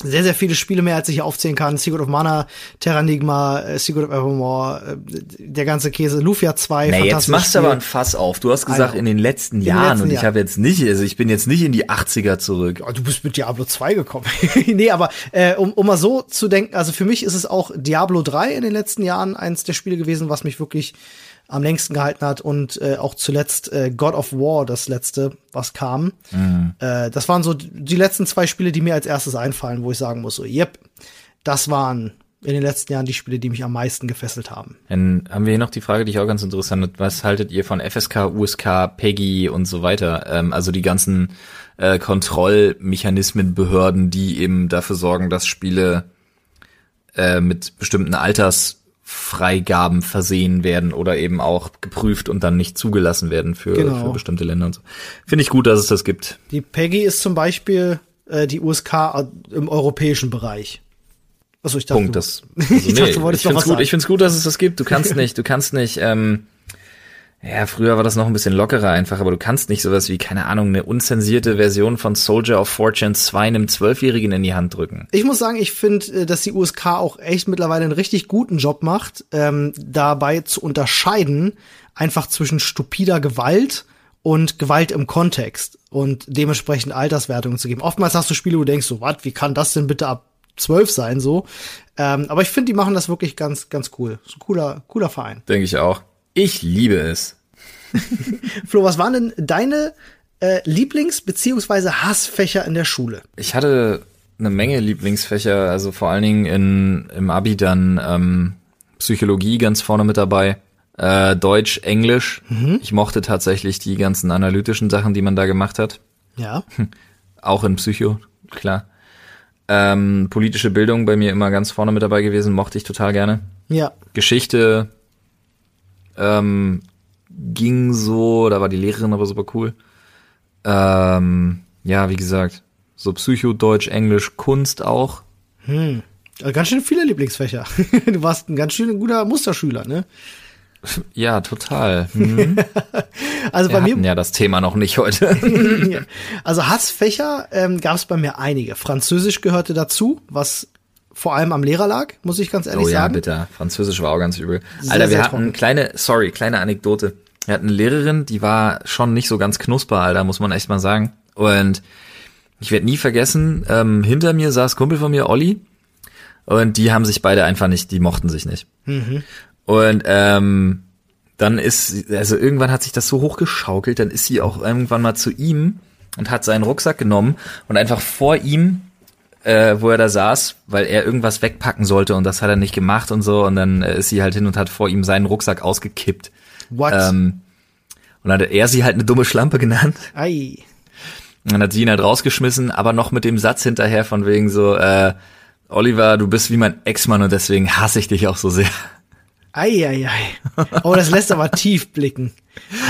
sehr, sehr viele Spiele mehr, als ich hier aufzählen kann. Secret of Mana, Terranigma, äh, Secret of Evermore, äh, der ganze Käse, Lufia 2, nee, jetzt machst du aber ein Fass auf. Du hast gesagt, in den letzten in Jahren. Letzten und ich habe jetzt nicht, also ich bin jetzt nicht in die 80er zurück. Ja, du bist mit Diablo 2 gekommen. *laughs* nee, aber äh, um, um mal so zu denken, also für mich ist es auch Diablo 3 in den letzten Jahren eins der Spiele gewesen, was mich wirklich am längsten gehalten hat und äh, auch zuletzt äh, God of War, das letzte, was kam. Mhm. Äh, das waren so die letzten zwei Spiele, die mir als erstes einfallen, wo ich sagen muss, so, yep, das waren in den letzten Jahren die Spiele, die mich am meisten gefesselt haben. Dann haben wir hier noch die Frage, die ich auch ganz interessant finde. Was haltet ihr von FSK, USK, PEGI und so weiter? Ähm, also die ganzen äh, Kontrollmechanismen, Behörden, die eben dafür sorgen, dass Spiele äh, mit bestimmten Alters Freigaben versehen werden oder eben auch geprüft und dann nicht zugelassen werden für, genau. für bestimmte Länder und so. Finde ich gut, dass es das gibt. Die PEGI ist zum Beispiel äh, die USK im europäischen Bereich. Achso, ich dachte, Punkt, das, *laughs* also ich, nee, dachte, ich finde es gut, ich find's gut, dass es das gibt. Du kannst *laughs* nicht, du kannst nicht ähm, ja, früher war das noch ein bisschen lockerer einfach, aber du kannst nicht sowas wie, keine Ahnung, eine unzensierte Version von Soldier of Fortune 2 einem Zwölfjährigen in die Hand drücken. Ich muss sagen, ich finde, äh, dass die USK auch echt mittlerweile einen richtig guten Job macht, ähm, dabei zu unterscheiden, einfach zwischen stupider Gewalt und Gewalt im Kontext und dementsprechend Alterswertungen zu geben. Oftmals hast du Spiele, wo du denkst, so, was, wie kann das denn bitte ab zwölf sein, so. Ähm, aber ich finde, die machen das wirklich ganz, ganz cool. So cooler, cooler Verein. Denke ich auch. Ich liebe es. *laughs* Flo, was waren denn deine äh, Lieblings- bzw. Hassfächer in der Schule? Ich hatte eine Menge Lieblingsfächer, also vor allen Dingen in, im Abi dann ähm, Psychologie ganz vorne mit dabei, äh, Deutsch, Englisch. Mhm. Ich mochte tatsächlich die ganzen analytischen Sachen, die man da gemacht hat. Ja. *laughs* Auch in Psycho, klar. Ähm, politische Bildung bei mir immer ganz vorne mit dabei gewesen, mochte ich total gerne. Ja. Geschichte ähm, ging so, da war die Lehrerin aber super cool. Ähm, ja, wie gesagt, so Psycho, Deutsch, Englisch, Kunst auch. Hm. Also ganz schön viele Lieblingsfächer. *laughs* du warst ein ganz schön guter Musterschüler, ne? Ja, total. Mhm. *laughs* also Wir bei mir ja das Thema noch nicht heute. *laughs* also Hassfächer ähm, gab es bei mir einige. Französisch gehörte dazu, was vor allem am Lehrer lag, muss ich ganz ehrlich sagen. Oh ja, sagen. bitte. Französisch war auch ganz übel. Sehr, Alter, wir hatten trocken. kleine, sorry, kleine Anekdote. Wir hatten eine Lehrerin, die war schon nicht so ganz knusper, Alter, muss man echt mal sagen. Und ich werde nie vergessen, ähm, hinter mir saß Kumpel von mir, Olli, und die haben sich beide einfach nicht, die mochten sich nicht. Mhm. Und ähm, dann ist, also irgendwann hat sich das so hochgeschaukelt, dann ist sie auch irgendwann mal zu ihm und hat seinen Rucksack genommen und einfach vor ihm äh, wo er da saß, weil er irgendwas wegpacken sollte und das hat er nicht gemacht und so. Und dann äh, ist sie halt hin und hat vor ihm seinen Rucksack ausgekippt. What? Ähm, und dann hat er sie halt eine dumme Schlampe genannt. Ei. Und dann hat sie ihn halt rausgeschmissen, aber noch mit dem Satz hinterher von wegen so, äh, Oliver, du bist wie mein Ex-Mann und deswegen hasse ich dich auch so sehr. Eieiei. Oh, das lässt aber tief blicken.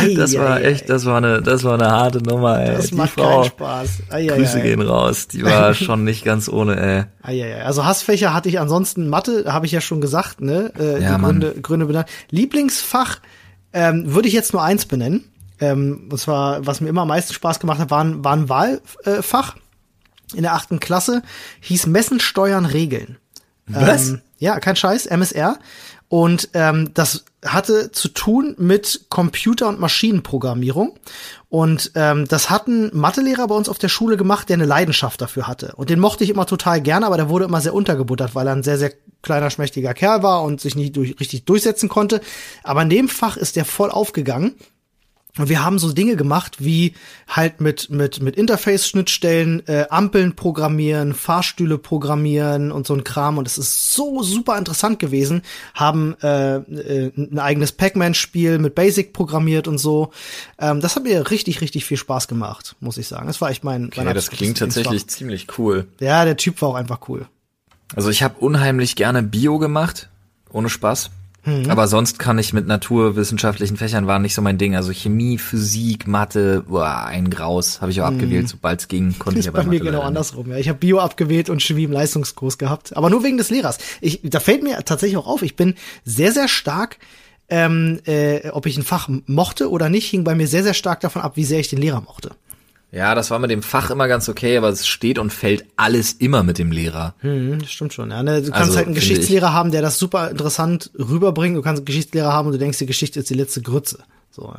Ei, das war ei, echt, das war eine, das war eine harte Nummer, ey. Das die macht Frau, keinen Spaß. Ei, Grüße gehen raus. Die war *laughs* schon nicht ganz ohne, ey. Eieiei. Also Hassfächer hatte ich ansonsten Mathe, habe ich ja schon gesagt, ne? Äh, ja, die Gründe, Gründe benannt. Lieblingsfach ähm, würde ich jetzt nur eins benennen. Ähm, und zwar, was mir immer am meisten Spaß gemacht hat, war ein, war ein Wahlfach. in der achten Klasse, hieß Messen, Steuern, Regeln. Was? Ähm, ja, kein Scheiß, MSR. Und ähm, das hatte zu tun mit Computer- und Maschinenprogrammierung. Und ähm, das hat ein Mathelehrer bei uns auf der Schule gemacht, der eine Leidenschaft dafür hatte. Und den mochte ich immer total gerne, aber der wurde immer sehr untergebuttert, weil er ein sehr, sehr kleiner, schmächtiger Kerl war und sich nicht durch, richtig durchsetzen konnte. Aber in dem Fach ist der voll aufgegangen. Und wir haben so Dinge gemacht, wie halt mit, mit, mit Interface-Schnittstellen, äh, Ampeln programmieren, Fahrstühle programmieren und so ein Kram. Und es ist so super interessant gewesen. Haben äh, äh, ein eigenes Pac-Man-Spiel mit Basic programmiert und so. Ähm, das hat mir richtig, richtig viel Spaß gemacht, muss ich sagen. Das war echt mein. Okay, das klingt tatsächlich ziemlich cool. Ja, der Typ war auch einfach cool. Also ich habe unheimlich gerne Bio gemacht, ohne Spaß. Mhm. Aber sonst kann ich mit naturwissenschaftlichen Fächern war nicht so mein Ding. Also Chemie, Physik, Mathe, boah, ein Graus habe ich auch abgewählt, sobald es ging, konnte ich aber bei mir genau nicht. andersrum. Ja, ich habe Bio abgewählt und Chemie im Leistungskurs gehabt, aber nur wegen des Lehrers. Ich, da fällt mir tatsächlich auch auf. Ich bin sehr, sehr stark, ähm, äh, ob ich ein Fach mochte oder nicht, hing bei mir sehr, sehr stark davon ab, wie sehr ich den Lehrer mochte. Ja, das war mit dem Fach immer ganz okay, aber es steht und fällt alles immer mit dem Lehrer. Hm, das stimmt schon. Ja, ne? Du kannst Also, halt einen Geschichtslehrer haben, der das super interessant rüberbringt. Du kannst einen Geschichtslehrer haben und du denkst, die Geschichte ist die letzte Grütze. So,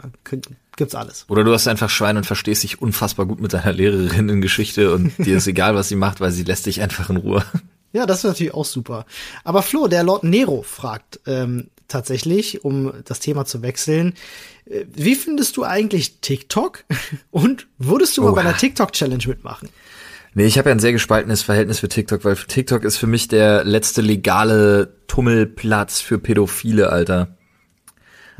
gibt's alles. Oder du hast einfach Schwein und verstehst dich unfassbar gut mit deiner Lehrerin in Geschichte und *laughs* dir ist egal, was sie macht, weil sie lässt dich einfach in Ruhe. Ja, das ist natürlich auch super. Aber Flo, der Lord Nero fragt ähm, tatsächlich, um das Thema zu wechseln, wie findest du eigentlich TikTok? *laughs* Und würdest du mal Oha. bei einer TikTok-Challenge mitmachen? Nee, ich habe ja ein sehr gespaltenes Verhältnis für TikTok, weil TikTok ist für mich der letzte legale Tummelplatz für Pädophile, Alter.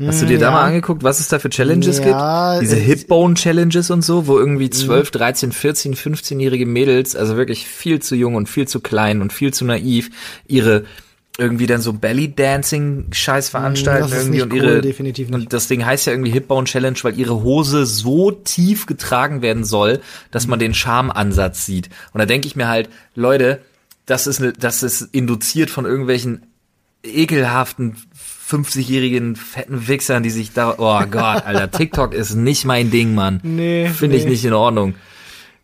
Hast du dir da ja. mal angeguckt, was es da für Challenges Ja, gibt? Diese äh, Hipbone-Challenges und so, wo irgendwie 12, 13, 14, 15-jährige Mädels, also wirklich viel zu jung und viel zu klein und viel zu naiv, ihre irgendwie dann so Belly-Dancing-Scheiß veranstalten das ist irgendwie nicht und cool, ihre definitiv nicht. und das Ding heißt ja irgendwie Hipbone Challenge, weil ihre Hose so tief getragen werden soll, dass man den Charmansatz sieht. Und da denke ich mir halt, Leute, das ist ne, das ist induziert von irgendwelchen ekelhaften 50-jährigen fetten Wichsern, die sich da, oh Gott, Alter, *laughs* TikTok ist nicht mein Ding, Mann. Nee, Finde ich nee. nicht in Ordnung.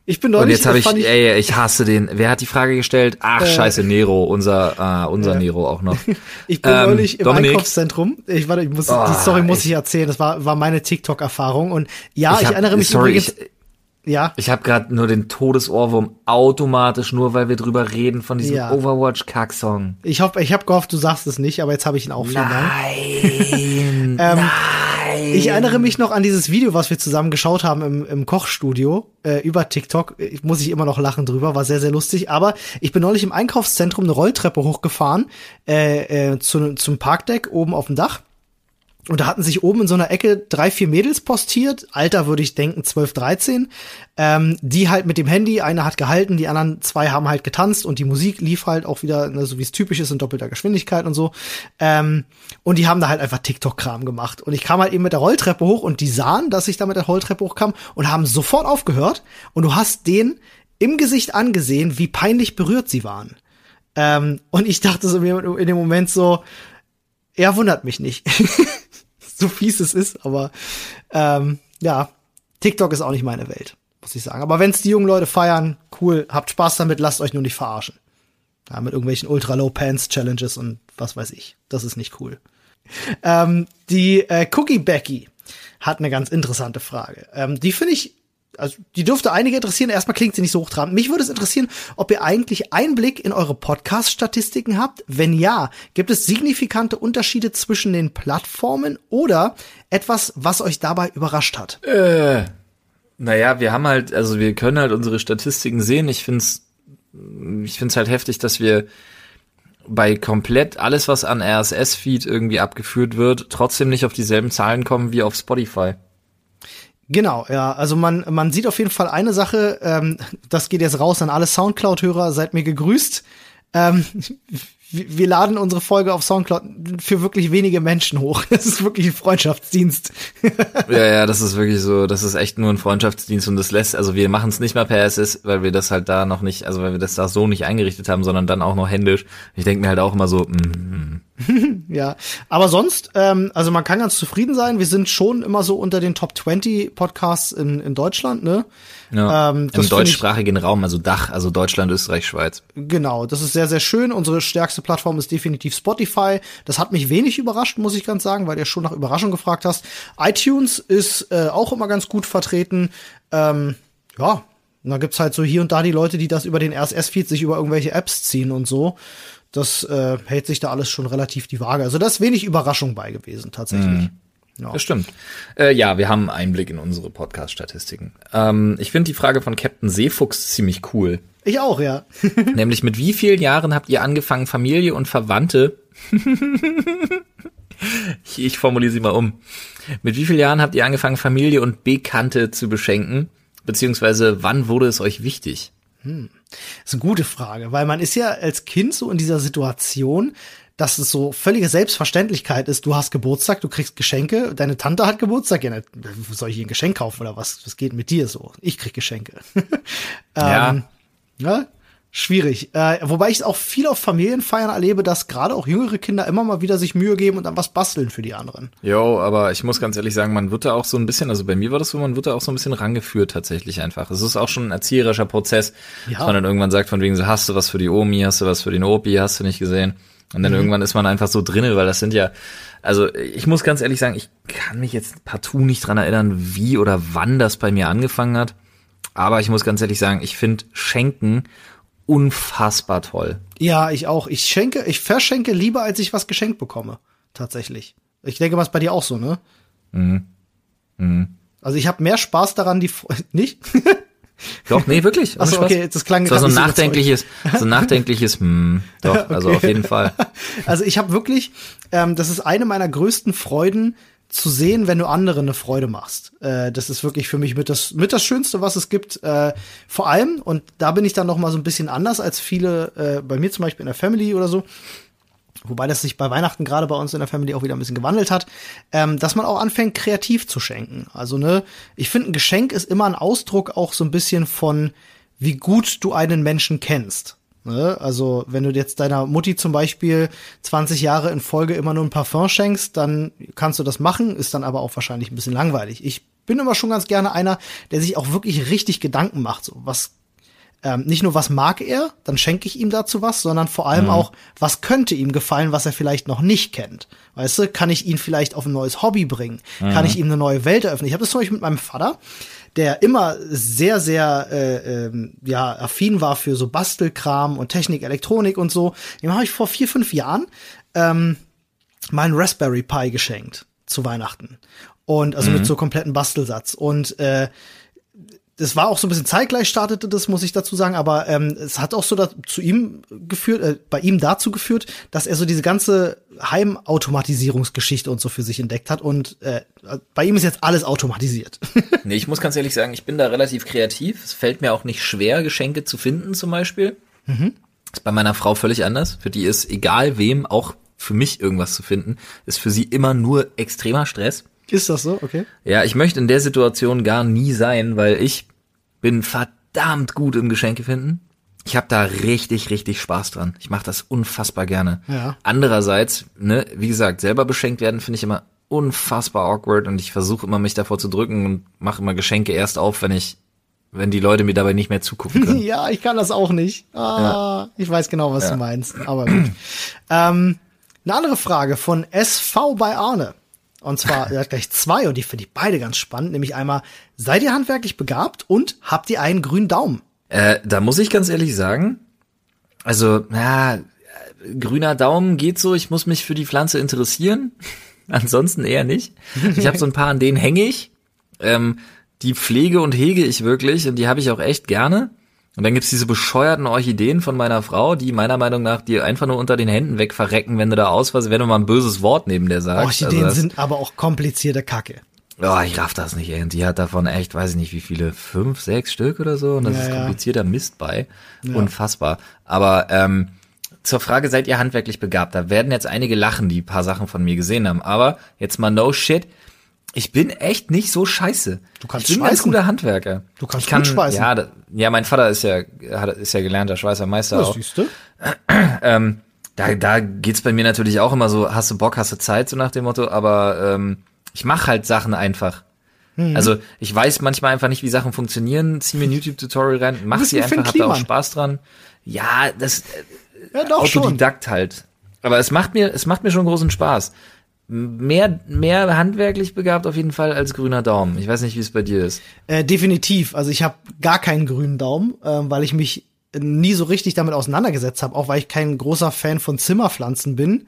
Ich bin Und neulich, jetzt habe ich, ich, ey, ich hasse den. Wer hat die Frage gestellt? Ach, Äh, scheiße, Nero, unser, ah, unser Nero auch noch. *laughs* ich bin ähm, neulich im Dominik? Einkaufszentrum. Ich warte, ich muss, Oh, die Story muss ich- ich erzählen. Das war, war meine TikTok-Erfahrung. Und ja, ich, hab- erinnere mich sorry, übrigens, ich, ja, Ich habe gerade nur den Todesohrwurm automatisch, nur weil wir drüber reden von diesem Ja. Overwatch-Kacksong. ich hoffe, ich habe gehofft, du sagst es nicht, aber jetzt habe ich ihn auch. Vielen. Nein, *laughs* Ähm, nein. Ich erinnere mich noch an dieses Video, was wir zusammen geschaut haben im, im Kochstudio äh, über TikTok. Ich, muss ich immer noch lachen drüber, war sehr, sehr lustig. Aber ich bin neulich im Einkaufszentrum eine Rolltreppe hochgefahren äh, äh, zu, zum Parkdeck oben auf dem Dach. Und da hatten sich oben in so einer Ecke drei, vier Mädels postiert. Alter würde ich denken 12, 13. Ähm, die halt mit dem Handy, eine hat gehalten, die anderen zwei haben halt getanzt und die Musik lief halt auch wieder, ne, so wie es typisch ist, in doppelter Geschwindigkeit und so. Ähm, und die haben da halt einfach TikTok-Kram gemacht. Und ich kam halt eben mit der Rolltreppe hoch und die sahen, dass ich da mit der Rolltreppe hochkam und haben sofort aufgehört. Und du hast denen im Gesicht angesehen, wie peinlich berührt sie waren. Ähm, und ich dachte so mir in dem Moment so, ja, wundert mich nicht. *laughs* *laughs* so fies es ist, aber ähm, ja, TikTok ist auch nicht meine Welt, muss ich sagen. Aber wenn's die jungen Leute feiern, cool, habt Spaß damit, lasst euch nur nicht verarschen. Ja, mit irgendwelchen Ultra-Low-Pants-Challenges und was weiß ich. Das ist nicht cool. Ähm, die äh, Cookie Becky hat eine ganz interessante Frage. Ähm, die finde ich, also die dürfte einige interessieren. Erstmal klingt sie nicht so hochtrabend. Mich würde es interessieren, ob ihr eigentlich Einblick in eure Podcast-Statistiken habt. Wenn ja, gibt es signifikante Unterschiede zwischen den Plattformen oder etwas, was euch dabei überrascht hat? Äh, naja, wir haben halt, also wir können halt unsere Statistiken sehen. Ich find's, ich find's halt heftig, dass wir bei komplett alles, was an RSS-Feed irgendwie abgeführt wird, trotzdem nicht auf dieselben Zahlen kommen wie auf Spotify. Genau, ja. Also man, man sieht auf jeden Fall eine Sache, ähm, das geht jetzt raus an alle Soundcloud-Hörer, seid mir gegrüßt. Ähm, *laughs* wir laden unsere Folge auf Soundcloud für wirklich wenige Menschen hoch. *laughs* Das ist wirklich ein Freundschaftsdienst. *laughs* ja, ja, das ist wirklich so, das ist echt nur ein Freundschaftsdienst und das lässt, also wir machen es nicht mal per SS, weil wir das halt da noch nicht, also weil wir das da so nicht eingerichtet haben, sondern dann auch noch händisch. Ich denke mir halt auch immer so, mm, *laughs* ja, aber sonst, ähm, also man kann ganz zufrieden sein. Wir sind schon immer so unter den Top 20 Podcasts in, in Deutschland, ne? Ja, ähm, Im deutschsprachigen Raum, also Dach, also Deutschland, Österreich, Schweiz. Genau, das ist sehr, sehr schön. Unsere stärkste Plattform ist definitiv Spotify. Das hat mich wenig überrascht, muss ich ganz sagen, weil du schon nach Überraschung gefragt hast. iTunes ist äh, auch immer ganz gut vertreten. Ähm, ja, und da gibt's halt so hier und da die Leute, die das über den RSS-Feed sich über irgendwelche Apps ziehen und so. Das äh, hält sich da alles schon relativ die Waage. Also da ist wenig Überraschung bei gewesen, tatsächlich. Mhm. Ja. Das stimmt. Äh, ja, wir haben Einblick in unsere Podcast-Statistiken. Ähm, ich finde die Frage von Captain Seefuchs ziemlich cool. Ich auch, ja. *laughs* Nämlich mit wie vielen Jahren habt ihr angefangen, Familie und Verwandte *laughs* ich, ich formuliere sie mal um. Mit wie vielen Jahren habt ihr angefangen, Familie und Bekannte zu beschenken? Beziehungsweise wann wurde es euch wichtig? Hm. Das ist eine gute Frage, weil man ist ja als Kind so in dieser Situation, dass es so völlige Selbstverständlichkeit ist, du hast Geburtstag, du kriegst Geschenke, deine Tante hat Geburtstag, ja, soll ich ihr ein Geschenk kaufen oder was? Was geht mit dir so? Ich krieg Geschenke. *laughs* ja. ähm, ja. Schwierig. Äh, wobei ich auch viel auf Familienfeiern erlebe, dass gerade auch jüngere Kinder immer mal wieder sich Mühe geben und dann was basteln für die anderen. Jo, aber ich muss ganz ehrlich sagen, man wird da auch so ein bisschen, also bei mir war das so, man wird da auch so ein bisschen rangeführt tatsächlich einfach. Es ist auch schon ein erzieherischer Prozess, ja. dass man dann irgendwann sagt, von wegen so, hast du was für die Omi, hast du was für den Opi, hast du nicht gesehen. Und dann mhm. irgendwann ist man einfach so drinne, weil das sind ja, also ich muss ganz ehrlich sagen, ich kann mich jetzt partout nicht dran erinnern, wie oder wann das bei mir angefangen hat. Aber ich muss ganz ehrlich sagen, ich finde Schenken unfassbar toll. Ja, ich auch. Ich schenke, ich verschenke lieber, als ich was geschenkt bekomme. Tatsächlich. Ich denke, was bei dir auch so, ne? Mhm. Mhm. Also ich habe mehr Spaß daran, die *laughs* nicht. Doch, nee, wirklich. Achso, okay, das klang das war so ein nachdenkliches, so ein nachdenkliches, hm, doch, *laughs* okay. also auf jeden Fall. Also ich habe wirklich, ähm, das ist eine meiner größten Freuden, zu sehen, wenn du anderen eine Freude machst. Äh, das ist wirklich für mich mit das, mit das Schönste, was es gibt. Äh, vor allem, und da bin ich dann noch mal so ein bisschen anders als viele, äh, bei mir zum Beispiel in der Family oder so, wobei das sich bei Weihnachten gerade bei uns in der Family auch wieder ein bisschen gewandelt hat, ähm, dass man auch anfängt, kreativ zu schenken. Also, ne, ich finde, ein Geschenk ist immer ein Ausdruck auch so ein bisschen von, wie gut du einen Menschen kennst. Ne? Also, wenn du jetzt deiner Mutti zum Beispiel 20 Jahre in Folge immer nur ein Parfum schenkst, dann kannst du das machen, ist dann aber auch wahrscheinlich ein bisschen langweilig. Ich bin immer schon ganz gerne einer, der sich auch wirklich richtig Gedanken macht. So, was ähm, nicht nur was mag er, dann schenke ich ihm dazu was, sondern vor allem mhm. auch, was könnte ihm gefallen, was er vielleicht noch nicht kennt. Weißt du, kann ich ihn vielleicht auf ein neues Hobby bringen? Mhm. Kann ich ihm eine neue Welt eröffnen? Ich habe das zum Beispiel mit meinem Vater der immer sehr, sehr äh, äh, ja, affin war für so Bastelkram und Technik, Elektronik und so. Dem habe ich vor vier, fünf Jahren ähm, meinen Raspberry Pi geschenkt zu Weihnachten. Und also mhm. mit so kompletten Bastelsatz. Und äh, das war auch so ein bisschen zeitgleich startete das, muss ich dazu sagen, aber ähm, es hat auch so zu ihm geführt, äh, bei ihm dazu geführt, dass er so diese ganze Heimautomatisierungsgeschichte und so für sich entdeckt hat und äh, bei ihm ist jetzt alles automatisiert. *laughs* nee, ich muss ganz ehrlich sagen, ich bin da relativ kreativ. Es fällt mir auch nicht schwer, Geschenke zu finden zum Beispiel. Mhm. Ist bei meiner Frau völlig anders. Für die ist egal wem, auch für mich irgendwas zu finden, ist für sie immer nur extremer Stress. Ist das so? Okay. Ja, ich möchte in der Situation gar nie sein, weil ich bin verdammt gut im Geschenke finden. Ich habe da richtig, richtig Spaß dran. Ich mache das unfassbar gerne. Ja. Andererseits, ne, wie gesagt, selber beschenkt werden finde ich immer unfassbar awkward und ich versuche immer mich davor zu drücken und mache immer Geschenke erst auf, wenn ich, wenn die Leute mir dabei nicht mehr zugucken können. *laughs* ja, ich kann das auch nicht. Ah, ja. Ich weiß genau, was ja. du meinst. Aber gut. ähm, eine andere Frage von SV bei Arne. Und zwar, er hat gleich zwei und die finde ich beide ganz spannend. Nämlich einmal, seid ihr handwerklich begabt und habt ihr einen grünen Daumen? Äh, da muss ich ganz ehrlich sagen, also, na, grüner Daumen geht so, ich muss mich für die Pflanze interessieren. *laughs* Ansonsten eher nicht. Ich habe so ein paar, an denen hänge ich. Ähm, die pflege und hege ich wirklich und die habe ich auch echt gerne. Und dann gibt's diese bescheuerten Orchideen von meiner Frau, die meiner Meinung nach dir einfach nur unter den Händen wegverrecken, wenn du da ausfallst, wenn du mal ein böses Wort neben der sagst. Orchideen also sind aber auch komplizierte Kacke. Oh, ich raff das nicht, ey. Und die hat davon echt, weiß ich nicht, wie viele, fünf, sechs Stück oder so. Und das ja, ist komplizierter ja. Mist bei. Ja. Unfassbar. Aber ähm, zur Frage, seid ihr handwerklich begabt? Da werden jetzt einige lachen, die ein paar Sachen von mir gesehen haben. Aber jetzt mal no shit. Ich bin echt nicht so scheiße. Du kannst ich bin ein guter Handwerker. Du kannst ich kann, gut schweißen. Ja, da, ja, mein Vater ist ja, hat, ist ja gelernter Schweißermeister Das auch. siehst du. *clears throat* Ähm, da, da geht's bei mir natürlich auch immer so, hast du Bock, hast du Zeit, so nach dem Motto, aber ähm, ich mache halt Sachen einfach. Mhm. Also ich weiß manchmal einfach nicht, wie Sachen funktionieren, zieh mir ein YouTube-Tutorial rein, mach sie einfach, hab da auch. Spaß dran. Ja, das Ja, doch schon. Autodidakt halt. Aber es macht mir, es macht mir schon großen Spaß. Mehr, mehr handwerklich begabt auf jeden Fall als grüner Daumen. Ich weiß nicht, wie es bei dir ist. Äh, definitiv. Also ich habe gar keinen grünen Daumen, ähm, weil ich mich nie so richtig damit auseinandergesetzt habe, auch weil ich kein großer Fan von Zimmerpflanzen bin.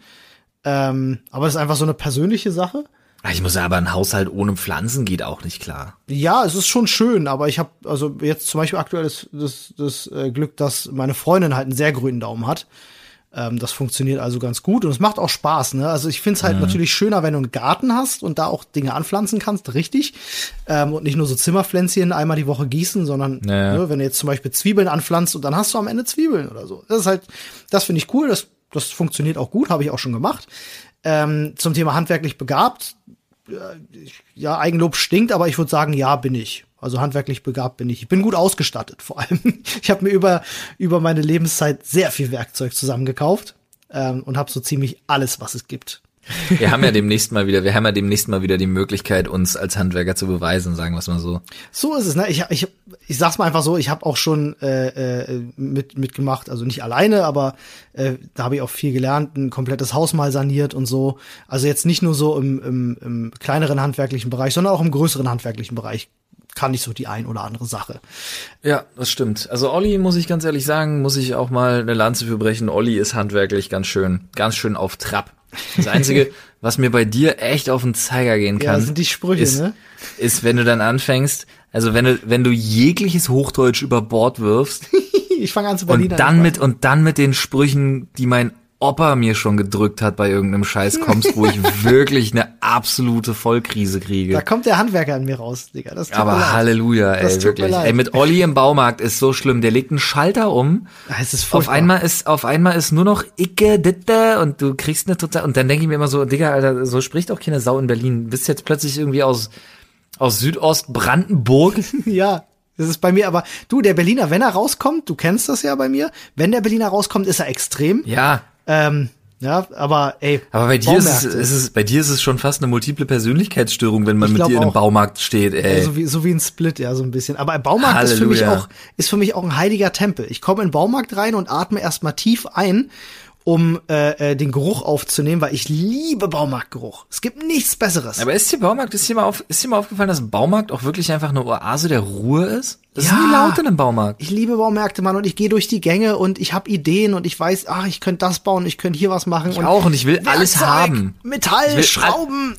Ähm, aber es ist einfach so eine persönliche Sache. Ah, Ich muss sagen, aber ein Haushalt ohne Pflanzen geht auch nicht klar. Ja, es ist schon schön, aber ich habe also jetzt zum Beispiel aktuell das, das, das äh, Glück, dass meine Freundin halt einen sehr grünen Daumen hat. Ähm, das funktioniert also ganz gut und es macht auch Spaß. Ne? Also ich finde es halt natürlich schöner, wenn du einen Garten hast und da auch Dinge anpflanzen kannst, richtig. Ähm, und nicht nur so Zimmerpflänzchen einmal die Woche gießen, sondern Ja, ja. ne, wenn du jetzt zum Beispiel Zwiebeln anpflanzt und dann hast du am Ende Zwiebeln oder so. Das ist halt, das finde ich cool. Das, das funktioniert auch gut, habe ich auch schon gemacht. Ähm, zum Thema handwerklich begabt, ja, Eigenlob stinkt, aber ich würde sagen, ja, bin ich. Also handwerklich begabt bin ich. Ich bin gut ausgestattet, vor allem. *laughs* Ich habe mir über, über meine Lebenszeit sehr viel Werkzeug zusammengekauft ähm, und habe so ziemlich alles, was es gibt. Wir haben ja *laughs* demnächst mal wieder, wir haben ja demnächst mal wieder die Möglichkeit, uns als Handwerker zu beweisen, sagen wir es mal so. So ist es, ne? Ich, ich, ich sag's mal einfach so, ich habe auch schon äh, äh, mit, mitgemacht, also nicht alleine, aber äh, da habe ich auch viel gelernt, ein komplettes Haus mal saniert und so. Also jetzt nicht nur so im, im, im kleineren handwerklichen Bereich, sondern auch im größeren handwerklichen Bereich kann ich so die ein oder andere Sache. Ja, das stimmt. Also Olli, muss ich ganz ehrlich sagen, muss ich auch mal eine Lanze für brechen. Olli ist handwerklich ganz schön, ganz schön auf Trab. Das Einzige, *laughs* was mir bei dir echt auf den Zeiger gehen Ja, kann, das sind die Sprüche, ist, ne? ist, wenn du dann anfängst, also wenn du, wenn du jegliches Hochdeutsch über Bord wirfst *laughs* Ich fange an zu und Berliner. dann mit, und dann mit den Sprüchen, die mein Opa mir schon gedrückt hat bei irgendeinem Scheiß kommst, wo ich *laughs* wirklich eine absolute Vollkrise kriege. Da kommt der Handwerker in mir raus, Digga. Das tut Aber. Halleluja, ey, wirklich. Ey, mit Olli im Baumarkt ist so schlimm. Der legt einen Schalter um. Ah, Es ist Auf einmal ist, auf einmal ist nur noch Icke, Ditte und du kriegst eine total, und dann denke ich mir immer so, Digga, Alter, so spricht auch keine Sau in Berlin. Du bist jetzt plötzlich irgendwie aus, aus Südost-Brandenburg. *laughs* Ja, das ist bei mir aber, du, der Berliner, wenn er rauskommt, du kennst das ja bei mir, wenn der Berliner rauskommt, ist er extrem. ja. Ähm, ja, aber ey. Aber bei dir ist es, ist es, bei dir ist es schon fast eine multiple Persönlichkeitsstörung, wenn man mit dir in einem. Baumarkt steht, ey. so, wie, so wie ein Split, ja, so ein bisschen. Aber ein Baumarkt ist für mich auch, ist für mich auch ein heiliger Tempel. Ich komme in den Baumarkt rein und atme erstmal tief ein, um äh, äh, den Geruch aufzunehmen, weil ich liebe Baumarktgeruch. Es gibt nichts Besseres. Aber ist dir Baumarkt, ist dir mal auf, ist dir mal aufgefallen, dass Baumarkt auch wirklich einfach eine Oase der Ruhe ist? Das ist Ja. nie laut in einem Baumarkt. Ich liebe Baumärkte, Mann, und ich gehe durch die Gänge und ich habe Ideen und ich weiß, ach, ich könnte das bauen, ich könnte hier was machen. Ich und auch und ich will alles haben. Metall, Schrauben.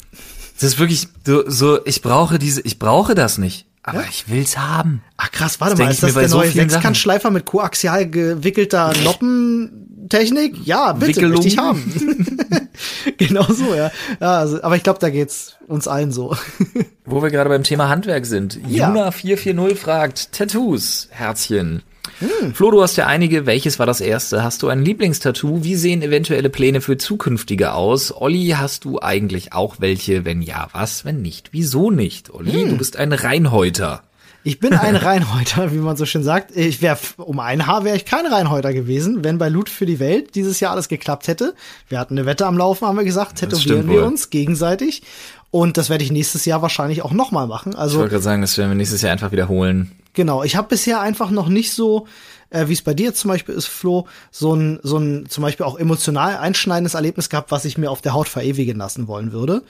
Das ist wirklich so, so, ich brauche diese, ich brauche das nicht, aber ich will's haben. Ach krass, warte Das mal, ist das der so neue Sechskantschleifer mit koaxial gewickelter Noppentechnik? Ja, bitte, Wickelung. möchte ich haben. *laughs* genau so, ja. ja also, aber ich glaube, da geht's uns allen so. Wo wir gerade beim Thema Handwerk sind. Ja. Juna440 fragt, Tattoos, Herzchen. Hm. Flo, du hast ja einige. Welches war das erste? Hast du ein Lieblingstattoo? Wie sehen eventuelle Pläne für zukünftige aus? Olli, hast du eigentlich auch welche? Wenn ja, was? Wenn nicht, wieso nicht? Olli, Hm. du bist ein Reinhäuter. Ich bin ein *laughs* Reinhäuter, wie man so schön sagt. Ich wäre um ein Haar wäre ich kein Reinhäuter gewesen, wenn bei Loot für die Welt dieses Jahr alles geklappt hätte. Wir hatten eine Wette am Laufen, haben wir gesagt, tätowieren wir wohl. uns gegenseitig. Und das werde ich nächstes Jahr wahrscheinlich auch noch mal machen. Ich Also wollte gerade sagen, das werden wir nächstes Jahr einfach wiederholen. Genau, ich habe bisher einfach noch nicht so, äh, wie es bei dir zum Beispiel ist, Flo, so ein, so ein zum Beispiel auch emotional einschneidendes Erlebnis gehabt, was ich mir auf der Haut verewigen lassen wollen würde.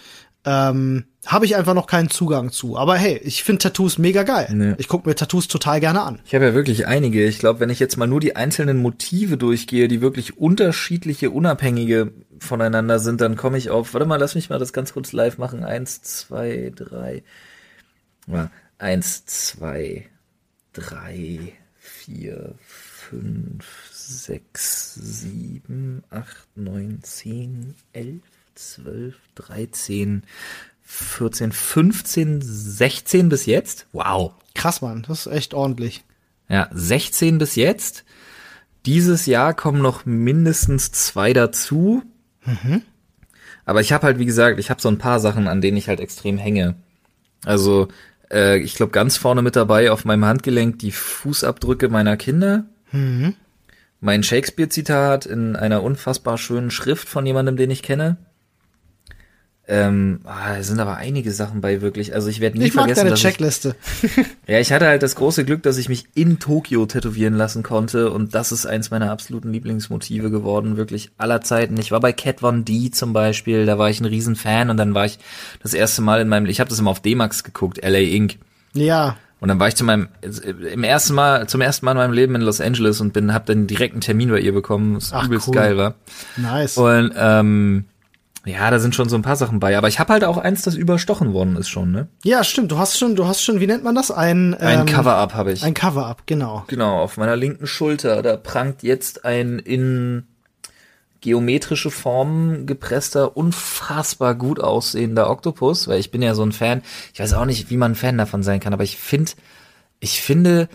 Ähm, habe ich einfach noch keinen Zugang zu. Aber hey, ich finde Tattoos mega geil. Nee. Ich gucke mir Tattoos total gerne an. Ich habe ja wirklich einige. Ich glaube, wenn ich jetzt mal nur die einzelnen Motive durchgehe, die wirklich unterschiedliche, unabhängige voneinander sind, dann komme ich auf. Warte mal, lass mich mal das ganz kurz live machen. Eins, zwei, drei. Ja, eins, zwei, drei, vier, fünf, sechs, sieben, acht, neun, zehn, elf, zwölf, dreizehn, 14, 15, 16 bis jetzt. Wow. Krass, Mann, das ist echt ordentlich. Ja, 16 bis jetzt. Dieses Jahr kommen noch mindestens zwei dazu. Aber ich habe halt, wie gesagt, ich habe so ein paar Sachen, an denen ich halt extrem hänge. Also, äh, ich glaube, ganz vorne mit dabei auf meinem Handgelenk die Fußabdrücke meiner Kinder. Mein Shakespeare-Zitat in einer unfassbar schönen Schrift von jemandem, den ich kenne. Ähm, ah, da sind aber einige Sachen bei wirklich. Also ich werde nie Ich mag vergessen, deine dass ich, Checkliste. *laughs* ja, ich hatte halt das große Glück, dass ich mich in Tokio tätowieren lassen konnte und das ist eins meiner absoluten Lieblingsmotive geworden, wirklich aller Zeiten. Ich war bei Cat Von D zum Beispiel, da war ich ein Riesenfan und dann war ich das erste Mal in meinem, ich habe das immer auf D-Max geguckt, LA Inc. Ja. Und dann war ich zu meinem im ersten Mal zum ersten Mal in meinem Leben in Los Angeles und bin hab dann direkt einen Termin bei ihr bekommen, was Ach, übelst cool. geil war. Nice. Und ähm, ja, da sind schon so ein paar Sachen bei, aber ich habe halt auch eins, das überstochen worden ist schon, ne? Ja, stimmt. Du hast schon, du hast schon, wie nennt man das? Ein, Ein ähm, Cover-up habe ich. Ein Cover-up, genau. Genau, auf meiner linken Schulter, da prangt jetzt ein in geometrische Formen gepresster, unfassbar gut aussehender Oktopus, weil ich bin ja so ein Fan, ich weiß auch nicht, wie man ein Fan davon sein kann, aber ich finde, ich finde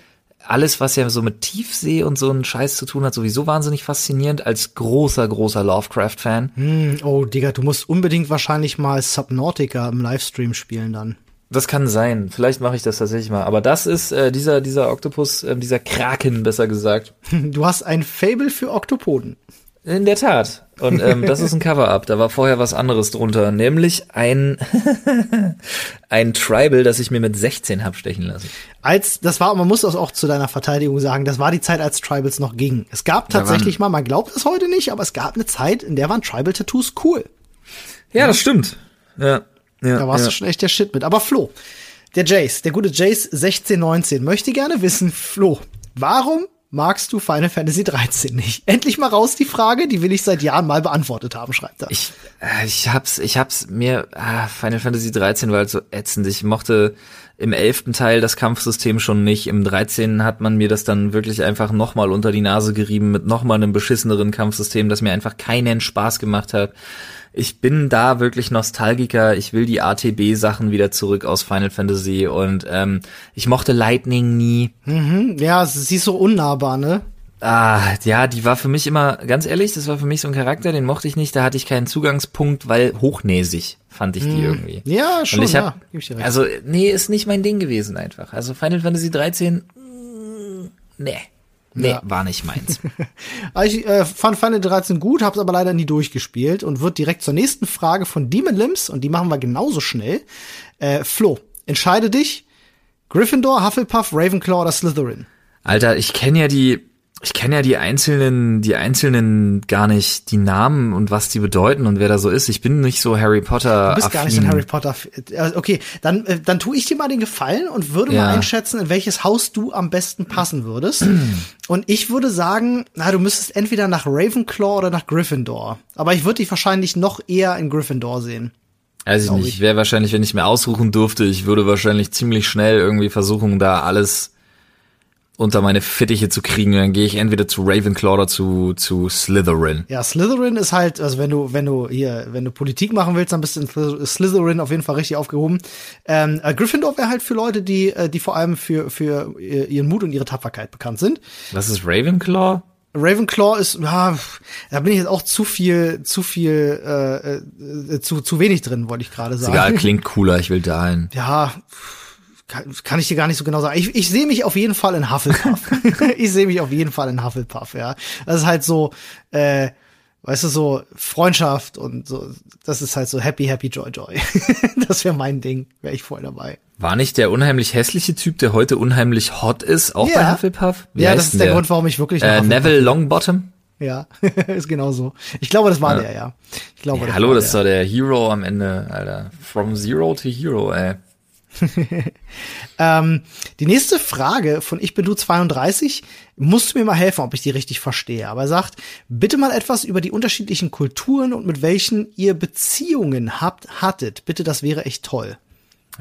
alles, was ja so mit Tiefsee und so einen Scheiß zu tun hat, sowieso wahnsinnig faszinierend als großer, großer Lovecraft-Fan. Hm, oh, Digga, du musst unbedingt wahrscheinlich mal Subnautica im Livestream spielen dann. Das kann sein. Vielleicht mache ich das tatsächlich mal. Aber das ist äh, dieser dieser Oktopus, äh, dieser Kraken, besser gesagt. *laughs* Du hast ein Fable für Oktopoden. In der Tat. Und ähm, das ist ein Cover-up. Da war vorher was anderes drunter, nämlich ein *laughs* ein Tribal, das ich mir mit 16 hab stechen lassen. Als, das war, man muss das auch zu deiner Verteidigung sagen, das war die Zeit, als Tribals noch gingen. Es gab tatsächlich mal, man glaubt es heute nicht, aber es gab eine Zeit, in der waren Tribal-Tattoos cool. Ja, das stimmt. Ja. ja Da warst ja. du schon echt der Shit mit. Aber Flo, der Jace, der gute Jace 1619, möchte gerne wissen, Flo, warum magst du Final Fantasy 13 nicht? Endlich mal raus die Frage, die will ich seit Jahren mal beantwortet haben, schreibt er. Ich, äh, ich hab's, ich hab's mir, ah, Final Fantasy 13 war halt so ätzend. Ich mochte im elften Teil das Kampfsystem schon nicht. Im 13. hat man mir das dann wirklich einfach nochmal unter die Nase gerieben mit nochmal einem beschisseneren Kampfsystem, das mir einfach keinen Spaß gemacht hat. Ich bin da wirklich Nostalgiker. Ich will die ATB-Sachen wieder zurück aus Final Fantasy und ähm, ich mochte Lightning nie. Hm, ja, sie ist so unnahbar, ne? Ah, ja, die war für mich immer, ganz ehrlich, das war für mich so ein Charakter, den mochte ich nicht, da hatte ich keinen Zugangspunkt, weil hochnäsig fand ich die irgendwie. Ja, schon, Und ich ja, hab, recht. also, nee, ist nicht mein Ding gewesen einfach. Also Final Fantasy 13, mm, nee. Nee, Ja. war nicht meins. Aber *laughs* Ich äh, fand Final 13 gut, hab's aber leider nie durchgespielt und wird direkt zur nächsten Frage von Demon Limbs und die machen wir genauso schnell. Äh, Flo, entscheide dich. Gryffindor, Hufflepuff, Ravenclaw oder Slytherin? Alter, ich kenne ja die, ich kenne ja die einzelnen, die einzelnen gar nicht, die Namen und was die bedeuten und wer da so ist. Ich bin nicht so Harry Potter. Du bist gar nicht so affin. ein Harry Potter. äh, Okay, dann, äh, dann tue ich dir mal den Gefallen und würde Ja. mal einschätzen, in welches Haus du am besten passen würdest. *clears throat* und ich würde sagen, na, du müsstest entweder nach Ravenclaw oder nach Gryffindor. Aber ich würde dich wahrscheinlich noch eher in Gryffindor sehen. Weiß ich nicht. ich. Ich wäre wahrscheinlich, wenn ich mir aussuchen durfte, ich würde wahrscheinlich ziemlich schnell irgendwie versuchen, da alles unter meine Fittiche zu kriegen. Dann gehe ich entweder zu Ravenclaw oder zu, zu Slytherin. Ja, Slytherin ist halt, also wenn du, wenn du hier, wenn du Politik machen willst, dann bist du in Slyth- Slytherin auf jeden Fall richtig aufgehoben. Ähm, äh, Gryffindor wäre halt für Leute, die, äh, die vor allem für, für äh, ihren Mut und ihre Tapferkeit bekannt sind. Was ist Ravenclaw? Ravenclaw ist, ja, da bin ich jetzt auch zu viel, zu viel, äh, zu, zu wenig drin, wollte ich gerade sagen. egal, klingt cooler, ich will dahin. Ja, kann, kann ich dir gar nicht so genau sagen. Ich, ich sehe mich auf jeden Fall in Hufflepuff. *laughs* *laughs* ich sehe mich auf jeden Fall in Hufflepuff, ja. Das ist halt so, äh, weißt du, so Freundschaft und so, das ist halt so happy, happy, joy, joy. *laughs* das wäre mein Ding, wäre ich voll dabei. War nicht der unheimlich hässliche Typ, der heute unheimlich hot ist, auch Ja. bei Hufflepuff? Wie ja, das ist denn der, Grund, warum ich wirklich Äh, Neville. Longbottom? Ja, ist genau so. Ich glaube, das war Ja. der, ja. Ich glaube, Ja, das hallo, war das der. doch der Hero am Ende, Alter. From Zero to Hero, ey. *laughs* Ähm, die nächste Frage von Ich bin du 32 musst du mir mal helfen, ob ich die richtig verstehe. Aber er sagt, bitte mal etwas über die unterschiedlichen Kulturen und mit welchen ihr Beziehungen habt, hattet. Bitte, das wäre echt toll.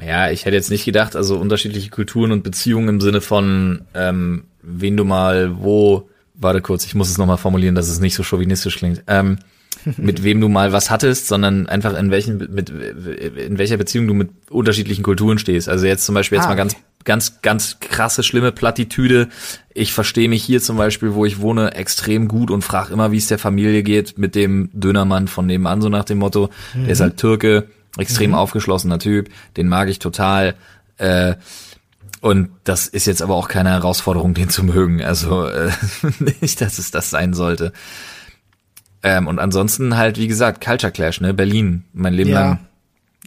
Ja, ich hätte jetzt nicht gedacht, also unterschiedliche Kulturen und Beziehungen im Sinne von, ähm, wen du mal wo, warte kurz, ich muss es nochmal formulieren, dass es nicht so chauvinistisch klingt, ähm, mit wem du mal was hattest, sondern einfach in welchen, mit, in welcher Beziehung du mit unterschiedlichen Kulturen stehst. Also jetzt zum Beispiel jetzt Ah, mal ganz okay. ganz, ganz krasse, schlimme Plattitüde. Ich verstehe mich hier zum Beispiel, wo ich wohne, extrem gut und frage immer, wie es der Familie geht mit dem Dönermann von nebenan, so nach dem Motto. Mhm. Der ist halt Türke, extrem mhm. aufgeschlossener Typ, den mag ich total. Äh, und das ist jetzt aber auch keine Herausforderung, den zu mögen. Also äh, *laughs* nicht, dass es das sein sollte. Ähm, und ansonsten halt, wie gesagt, Culture Clash, ne? Berlin, mein Leben ja. lang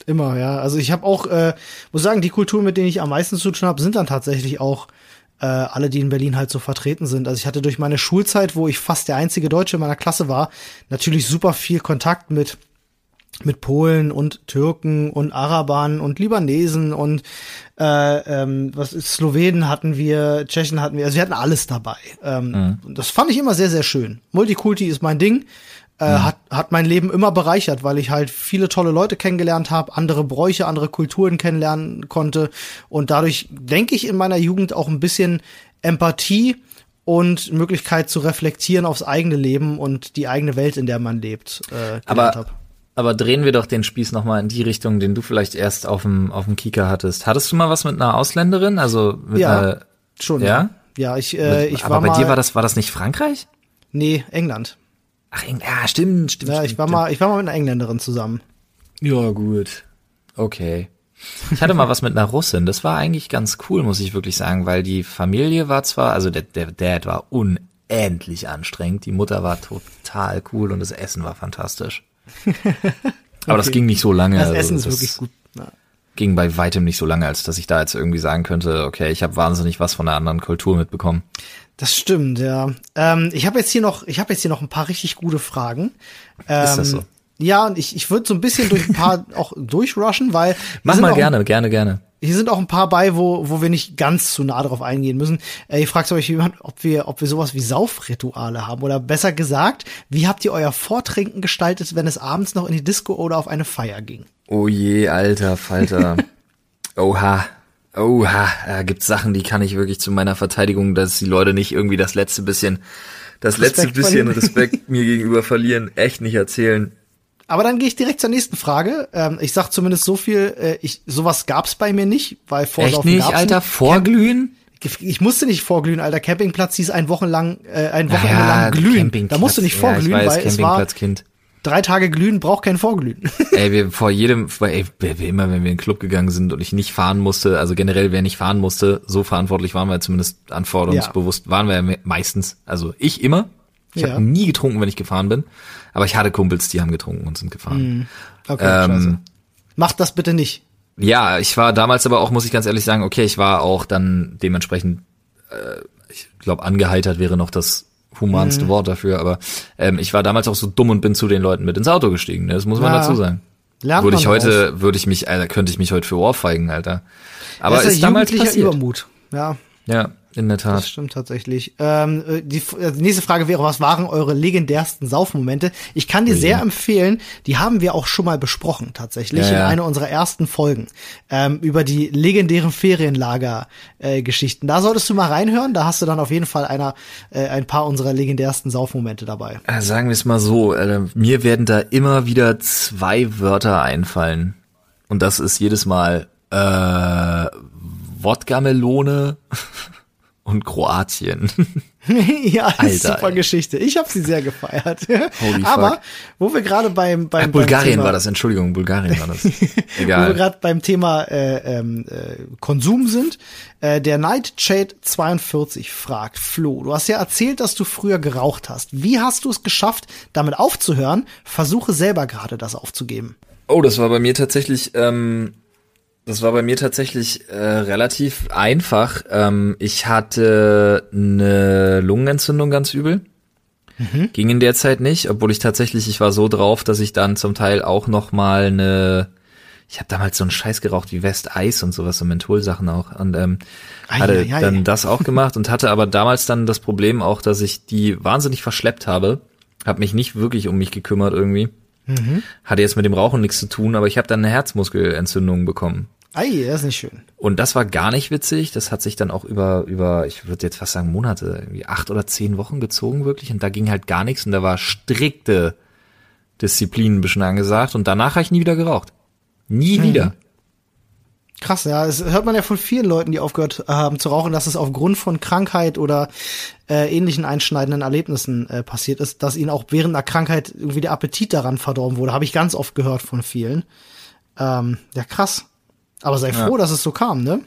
Immer, ja. Also ich habe auch, äh, muss sagen, die Kulturen, mit denen ich am meisten zu tun habe, sind dann tatsächlich auch äh, alle, die in Berlin halt so vertreten sind. Also ich hatte durch meine Schulzeit, wo ich fast der einzige Deutsche in meiner Klasse war, natürlich super viel Kontakt mit mit Polen und Türken und Arabern und Libanesen und äh, ähm, was ist Slowenen hatten wir, Tschechen hatten wir, also wir hatten alles dabei. Ähm, mhm. Das fand ich immer sehr sehr schön. Multikulti ist mein Ding äh, mhm. hat, hat mein Leben immer bereichert, weil ich halt viele tolle Leute kennengelernt habe, andere Bräuche, andere Kulturen kennenlernen konnte und dadurch denke ich in meiner Jugend auch ein bisschen Empathie und Möglichkeit zu reflektieren aufs eigene Leben und die eigene Welt, in der man lebt. Äh, aber hab. Aber drehen wir doch den Spieß noch mal in die Richtung, den du vielleicht erst auf dem auf dem Kika hattest. Hattest du mal was mit einer Ausländerin? Also mit ja, einer, schon. Ja, ja, ich äh, ich aber war bei mal, dir war das war das nicht Frankreich? Nee, England. Ach, ja, stimmt, stimmt. Ja, ich stimmt, war mal, ich war mal mit einer Engländerin zusammen. Ja, gut. Okay. Ich hatte mal was mit einer Russin. Das war eigentlich ganz cool, muss ich wirklich sagen, weil die Familie war zwar, also der, der Dad war unendlich anstrengend, die Mutter war total cool und das Essen war fantastisch. *laughs* Aber okay. das ging nicht so lange. Das also Essen ist wirklich gut. Ja. Ging bei weitem nicht so lange, als dass ich da jetzt irgendwie sagen könnte, okay, ich habe wahnsinnig was von einer anderen Kultur mitbekommen. Das stimmt, ja. Ähm, ich habe jetzt hier noch, ich habe jetzt hier noch ein paar richtig gute Fragen. Ähm, ist das so? Ja, und ich, ich würde so ein bisschen durch ein paar *laughs* auch durchrushen, weil mach mal gerne, gerne, gerne. Hier sind auch ein paar bei, wo wo wir nicht ganz zu nah drauf eingehen müssen. Äh, ich frage euch jemand, ob wir ob wir sowas wie Saufrituale haben oder besser gesagt, wie habt ihr euer Vortrinken gestaltet, wenn es abends noch in die Disco oder auf eine Feier ging? Oh je, alter Falter. *laughs* Oha. Oha, da gibt's Sachen, die kann ich wirklich zu meiner Verteidigung, dass die Leute nicht irgendwie das letzte bisschen, das Respekt letzte bisschen. Respekt mir gegenüber verlieren, echt nicht erzählen. Aber dann gehe ich direkt zur nächsten Frage. Ähm, ich sag zumindest so viel, äh, ich, sowas gab's bei mir nicht, weil Vorsaufen Echt nicht, gab's Alter, nicht. vorglühen? Ich musste nicht vorglühen, Alter. Campingplatz hieß ein Wochenlang, äh, ein Wochenende naja, lang glühen. Da musst du nicht vorglühen, ja, weiß, weil es war, drei Tage glühen braucht kein Vorglühen. *laughs* ey, wir vor jedem, ey, immer, wenn wir in den Club gegangen sind und ich nicht fahren musste, also generell wer nicht fahren musste, so verantwortlich waren wir zumindest anforderungsbewusst, ja. waren wir meistens. Also ich immer. Ich ja. habe nie getrunken, wenn ich gefahren bin. Aber ich hatte Kumpels, die haben getrunken und sind gefahren. Mhm. Okay, ähm, Macht das bitte nicht. Ja, ich war damals aber auch, muss ich ganz ehrlich sagen, okay, ich war auch dann dementsprechend, äh, ich glaube, angeheitert wäre noch das humanste mhm. Wort dafür, aber ähm, ich war damals auch so dumm und bin zu den Leuten mit ins Auto gestiegen. Ne? Das muss man ja. dazu sagen. Lernt würde ich heute, würde ich mich, Alter, könnte ich mich heute für Ohrfeigen, Alter. Aber das ist, ist damals passiert. Übermut. Ja. Ja, in der Tat. Das stimmt tatsächlich. Ähm, äh, die, äh, die nächste Frage wäre, was waren eure legendärsten Saufmomente? Ich kann dir ja. sehr empfehlen, die haben wir auch schon mal besprochen tatsächlich ja, ja. in einer unserer ersten Folgen ähm, über die legendären Ferienlager-Geschichten. Äh, da solltest du mal reinhören, da hast du dann auf jeden Fall einer, äh, ein paar unserer legendärsten Saufmomente dabei. Äh, sagen wir es mal so, äh, mir werden da immer wieder zwei Wörter einfallen. Und das ist jedes Mal äh, Wodka-Melone *laughs* und Kroatien. *laughs* ja, Alter, super ey. Geschichte. Ich habe sie sehr gefeiert. *laughs* Holy Aber fuck. wo wir gerade beim beim, Ach, Bulgarien beim Thema, war das, Entschuldigung, Bulgarien war das. Egal. *laughs* wo wir gerade beim Thema äh, ähm, äh, Konsum sind, äh, der Nightshade 42 fragt Flo, du hast ja erzählt, dass du früher geraucht hast. Wie hast du es geschafft, damit aufzuhören? Versuche selber gerade das aufzugeben. Oh, das war bei mir tatsächlich ähm, das war bei mir tatsächlich äh, relativ einfach. Ähm, ich hatte eine Lungenentzündung ganz übel. Mhm. Ging in der Zeit nicht, obwohl ich tatsächlich, ich war so drauf, dass ich dann zum Teil auch noch mal eine, ich habe damals so einen Scheiß geraucht wie West Eis und sowas, so Mentholsachen auch und ähm, ai, hatte ai, ai. dann das auch *laughs* gemacht und hatte aber damals dann das Problem auch, dass ich die wahnsinnig verschleppt habe, habe mich nicht wirklich um mich gekümmert irgendwie. Mhm. Hatte jetzt mit dem Rauchen nichts zu tun, aber ich habe dann eine Herzmuskelentzündung bekommen. Ei, das ist nicht schön. Und das war gar nicht witzig. Das hat sich dann auch über, über, ich würde jetzt fast sagen Monate, irgendwie acht oder zehn Wochen gezogen wirklich. Und da ging halt gar nichts. Und da war strikte Disziplin ein bisschen angesagt. Und danach habe ich nie wieder geraucht. Nie mhm. wieder. Krass, ja. Das hört man ja von vielen Leuten, die aufgehört haben zu rauchen, dass es aufgrund von Krankheit oder äh, ähnlichen einschneidenden Erlebnissen äh, passiert ist, dass ihnen auch während der Krankheit irgendwie der Appetit daran verdorben wurde. Habe ich ganz oft gehört von vielen. Ähm, ja, krass. Aber sei froh, ja. dass es so kam, ne?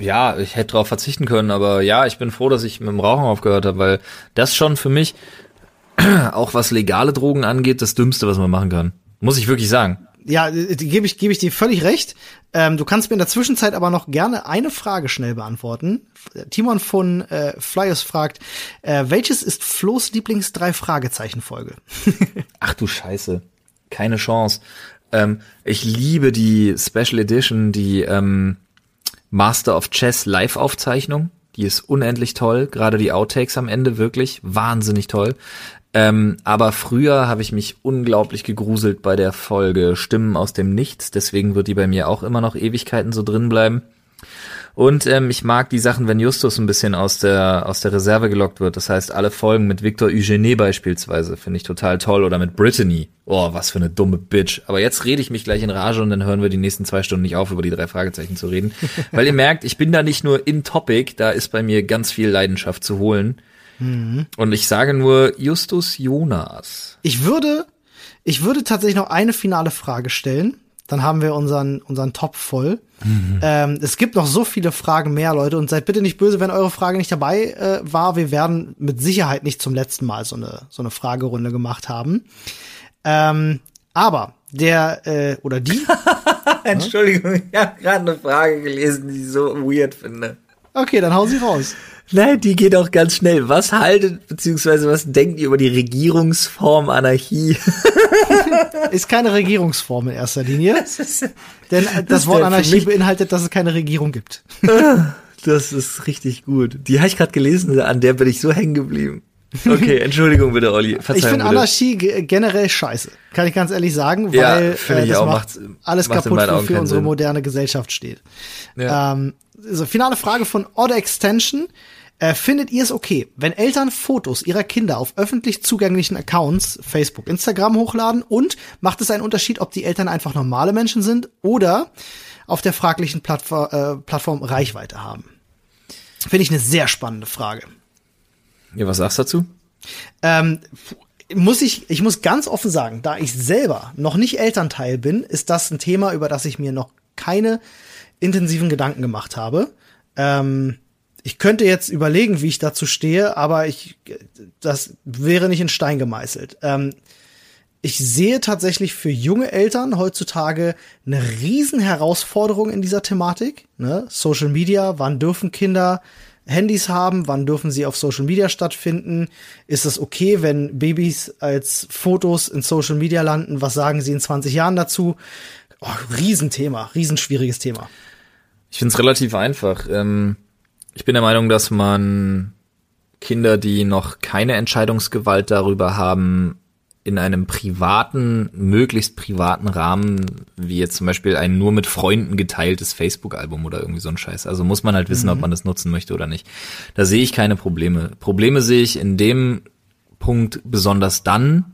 Ja, ich hätte darauf verzichten können, aber ja, ich bin froh, dass ich mit dem Rauchen aufgehört habe, weil das schon für mich, *clears throat* auch was legale Drogen angeht, das Dümmste, was man machen kann. Muss ich wirklich sagen. Ja, äh, gebe ich, gebe ich dir völlig recht. Ähm, du kannst mir in der Zwischenzeit aber noch gerne eine Frage schnell beantworten. Timon von äh, Flyers fragt, äh, welches ist Flo's Lieblings drei Fragezeichen Folge? *laughs* Ach du Scheiße, keine Chance. Ähm, ich liebe die Special Edition, die ähm, Master of Chess Live-Aufzeichnung. Die ist unendlich toll. Gerade die Outtakes am Ende wirklich wahnsinnig toll. Ähm, aber früher habe ich mich unglaublich gegruselt bei der Folge Stimmen aus dem Nichts. Deswegen wird die bei mir auch immer noch Ewigkeiten so drin bleiben. Und ähm, ich mag die Sachen, wenn Justus ein bisschen aus der aus der Reserve gelockt wird. Das heißt, alle Folgen mit Victor Eugenie beispielsweise finde ich total toll oder mit Brittany. Oh, was für eine dumme Bitch. Aber jetzt rede ich mich gleich in Rage und dann hören wir die nächsten zwei Stunden nicht auf, über die drei Fragezeichen zu reden. *laughs* Weil ihr merkt, ich bin da nicht nur in Topic, da ist bei mir ganz viel Leidenschaft zu holen. Mhm. Und ich sage nur Justus Jonas. Ich würde, ich würde tatsächlich noch eine finale Frage stellen. Dann haben wir unseren, unseren Top voll. Mhm. Ähm, es gibt noch so viele Fragen mehr, Leute. Und seid bitte nicht böse, wenn eure Frage nicht dabei äh, war. Wir werden mit Sicherheit nicht zum letzten Mal so eine, so eine Fragerunde gemacht haben. Ähm, aber der äh, oder die. *laughs* Entschuldigung, ich habe gerade eine Frage gelesen, die ich so weird finde. Okay, dann hau sie raus. Nein, die geht auch ganz schnell. Was haltet, beziehungsweise was denkt ihr über die Regierungsform Anarchie? *laughs* ist keine Regierungsform in erster Linie. Das ist, denn das, das Wort Anarchie beinhaltet, dass es keine Regierung gibt. Das ist richtig gut. Die habe ich gerade gelesen, an der bin ich so hängen geblieben. Okay, *laughs* Entschuldigung bitte, Olli. Verzeihung, ich finde Anarchie generell scheiße. Kann ich ganz ehrlich sagen, weil ja, äh, das auch, macht alles macht kaputt, wofür unsere Sinn. moderne Gesellschaft steht. Ja. Ähm, also, finale Frage von Odd Extension. Äh, findet ihr es okay, wenn Eltern Fotos ihrer Kinder auf öffentlich zugänglichen Accounts, Facebook, Instagram hochladen und macht es einen Unterschied, ob die Eltern einfach normale Menschen sind oder auf der fraglichen Plattform, äh, Plattform Reichweite haben? Finde ich eine sehr spannende Frage. Ja, was sagst du dazu? Ähm, muss ich, ich muss ganz offen sagen, da ich selber noch nicht Elternteil bin, ist das ein Thema, über das ich mir noch keine intensiven Gedanken gemacht habe. Ähm, ich könnte jetzt überlegen, wie ich dazu stehe, aber ich, das wäre nicht in Stein gemeißelt. Ähm, ich sehe tatsächlich für junge Eltern heutzutage eine riesen Herausforderung in dieser Thematik. Ne? Social Media, wann dürfen Kinder Handys haben, wann dürfen sie auf Social Media stattfinden? Ist es okay, wenn Babys als Fotos in Social Media landen? Was sagen sie in 20 Jahren dazu? Oh, Riesenthema, riesenschwieriges Thema. Ich finde es relativ einfach. Ähm ich bin der Meinung, dass man Kinder, die noch keine Entscheidungsgewalt darüber haben, in einem privaten, möglichst privaten Rahmen, wie jetzt zum Beispiel ein nur mit Freunden geteiltes Facebook-Album oder irgendwie so ein Scheiß. Also muss man halt wissen, mhm. ob man das nutzen möchte oder nicht. Da sehe ich keine Probleme. Probleme sehe ich in dem Punkt besonders dann,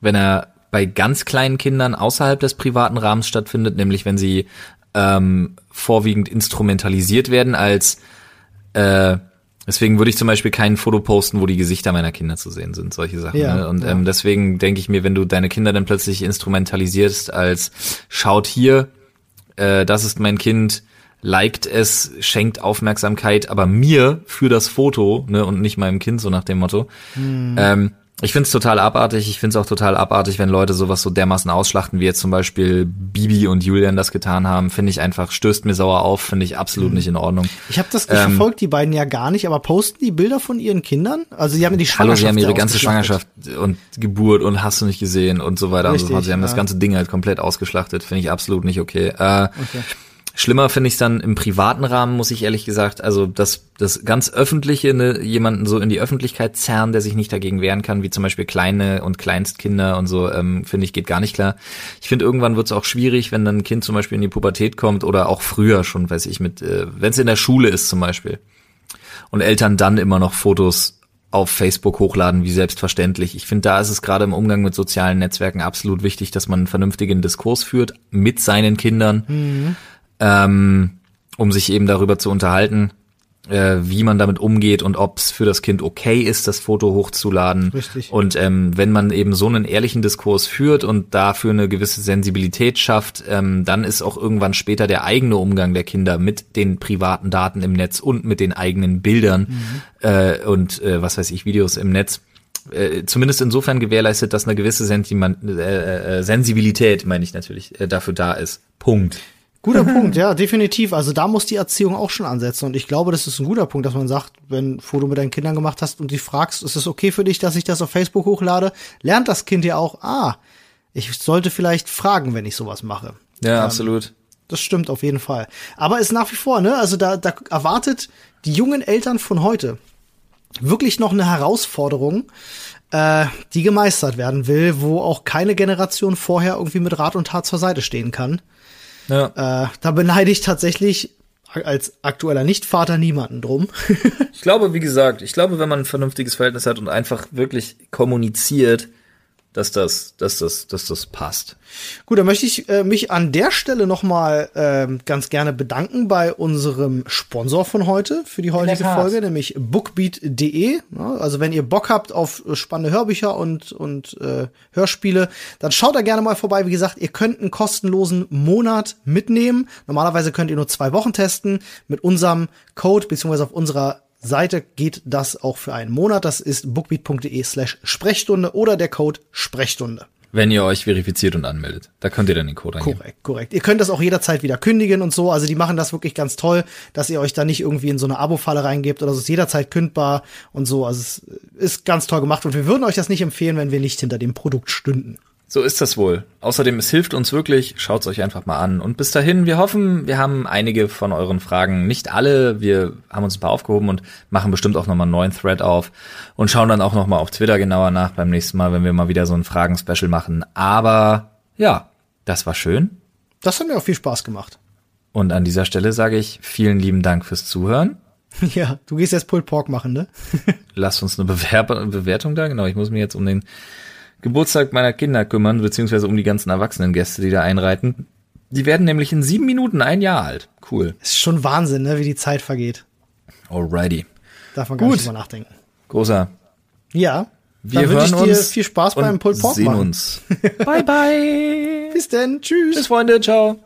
wenn er bei ganz kleinen Kindern außerhalb des privaten Rahmens stattfindet, nämlich wenn sie ähm, vorwiegend instrumentalisiert werden als äh, deswegen würde ich zum Beispiel kein Foto posten, wo die Gesichter meiner Kinder zu sehen sind, solche Sachen. Ja, ne? Und ja. ähm, deswegen denke ich mir, wenn du deine Kinder dann plötzlich instrumentalisierst als schaut hier, äh, das ist mein Kind, liked es, schenkt Aufmerksamkeit, aber mir für das Foto, ne, und nicht meinem Kind, so nach dem Motto. Hm. Ähm, ich finde es total abartig. Ich finde es auch total abartig, wenn Leute sowas so dermaßen ausschlachten, wie jetzt zum Beispiel Bibi und Julian das getan haben. Finde ich einfach, stößt mir sauer auf, finde ich absolut mhm. nicht in Ordnung. Ich habe das, ich ähm, verfolgt die beiden ja gar nicht, aber posten die Bilder von ihren Kindern? Also sie haben die Schwangerschaft Hallo, sie haben ihre ganze Schwangerschaft und Geburt und hast du nicht gesehen und so weiter. Richtig, also sie haben ja. das ganze Ding halt komplett ausgeschlachtet. Finde ich absolut nicht okay. Äh, okay. Schlimmer finde ich es dann im privaten Rahmen, muss ich ehrlich gesagt. Also das, das ganz Öffentliche, ne, jemanden so in die Öffentlichkeit zerren, der sich nicht dagegen wehren kann, wie zum Beispiel kleine und Kleinstkinder und so, ähm, finde ich, geht gar nicht klar. Ich finde, irgendwann wird es auch schwierig, wenn dann ein Kind zum Beispiel in die Pubertät kommt oder auch früher schon, weiß ich, mit, äh, wenn es in der Schule ist zum Beispiel. Und Eltern dann immer noch Fotos auf Facebook hochladen wie selbstverständlich. Ich finde, da ist es gerade im Umgang mit sozialen Netzwerken absolut wichtig, dass man einen vernünftigen Diskurs führt mit seinen Kindern, mhm. Ähm, um sich eben darüber zu unterhalten, äh, wie man damit umgeht und ob es für das Kind okay ist, das Foto hochzuladen. Richtig. Und ähm, wenn man eben so einen ehrlichen Diskurs führt und dafür eine gewisse Sensibilität schafft, ähm, dann ist auch irgendwann später der eigene Umgang der Kinder mit den privaten Daten im Netz und mit den eigenen Bildern mhm. äh, und äh, was weiß ich, Videos im Netz äh, zumindest insofern gewährleistet, dass eine gewisse Sentiment, äh, äh, Sensibilität, meine ich natürlich, äh, dafür da ist. Punkt. Guter *laughs* Punkt, ja, definitiv. Also da muss die Erziehung auch schon ansetzen. Und ich glaube, das ist ein guter Punkt, dass man sagt, wenn ein Foto mit deinen Kindern gemacht hast und die fragst, ist es okay für dich, dass ich das auf Facebook hochlade, lernt das Kind ja auch, ah, ich sollte vielleicht fragen, wenn ich sowas mache. Ja, ähm, absolut. Das stimmt auf jeden Fall. Aber ist nach wie vor, ne? Also da, da erwartet die jungen Eltern von heute wirklich noch eine Herausforderung, äh, die gemeistert werden will, wo auch keine Generation vorher irgendwie mit Rat und Tat zur Seite stehen kann. Ja. Äh, da beneide ich tatsächlich als aktueller Nichtvater niemanden drum. *laughs* ich glaube, wie gesagt, ich glaube, wenn man ein vernünftiges Verhältnis hat und einfach wirklich kommuniziert, dass das, dass das, dass das passt. Gut, dann möchte ich äh, mich an der Stelle noch mal äh, ganz gerne bedanken bei unserem Sponsor von heute für die heutige Folge, nämlich bookbeat.de. Ja, also wenn ihr Bock habt auf spannende Hörbücher und und äh, Hörspiele, dann schaut da gerne mal vorbei. Wie gesagt, ihr könnt einen kostenlosen Monat mitnehmen. Normalerweise könnt ihr nur zwei Wochen testen. Mit unserem Code beziehungsweise auf unserer Seite geht das auch für einen Monat. Das ist bookbeat.de slash Sprechstunde oder der Code Sprechstunde. Wenn ihr euch verifiziert und anmeldet. Da könnt ihr dann den Code eingeben. Korrekt, korrekt. Ihr könnt das auch jederzeit wieder kündigen und so. Also die machen das wirklich ganz toll, dass ihr euch da nicht irgendwie in so eine Abo-Falle reingebt oder so. Es ist jederzeit kündbar und so. Also es ist ganz toll gemacht und wir würden euch das nicht empfehlen, wenn wir nicht hinter dem Produkt stünden. So ist das wohl. Außerdem, es hilft uns wirklich. Schaut's euch einfach mal an. Und bis dahin, wir hoffen, wir haben einige von euren Fragen, nicht alle. Wir haben uns ein paar aufgehoben und machen bestimmt auch nochmal einen neuen Thread auf und schauen dann auch nochmal auf Twitter genauer nach beim nächsten Mal, wenn wir mal wieder so ein Fragen-Special machen. Aber ja, das war schön. Das hat mir auch viel Spaß gemacht. Und an dieser Stelle sage ich vielen lieben Dank fürs Zuhören. *laughs* Ja, du gehst jetzt Pulled Pork machen, ne? *laughs* Lasst uns eine Bewerb Bewertung da. Genau, ich muss mir jetzt um den Geburtstag meiner Kinder kümmern, beziehungsweise um die ganzen erwachsenen Gäste, die da einreiten. Die werden nämlich in sieben Minuten ein Jahr alt. Cool. Ist schon Wahnsinn, ne, wie die Zeit vergeht. Alrighty. Darf man gar Gut. nicht drüber nachdenken. Großer. Ja. Wir dann hören ich dir viel Spaß beim Pulled Pork sehen machen. uns. *laughs* bye bye. Bis denn. Tschüss. Tschüss, Freunde. Ciao.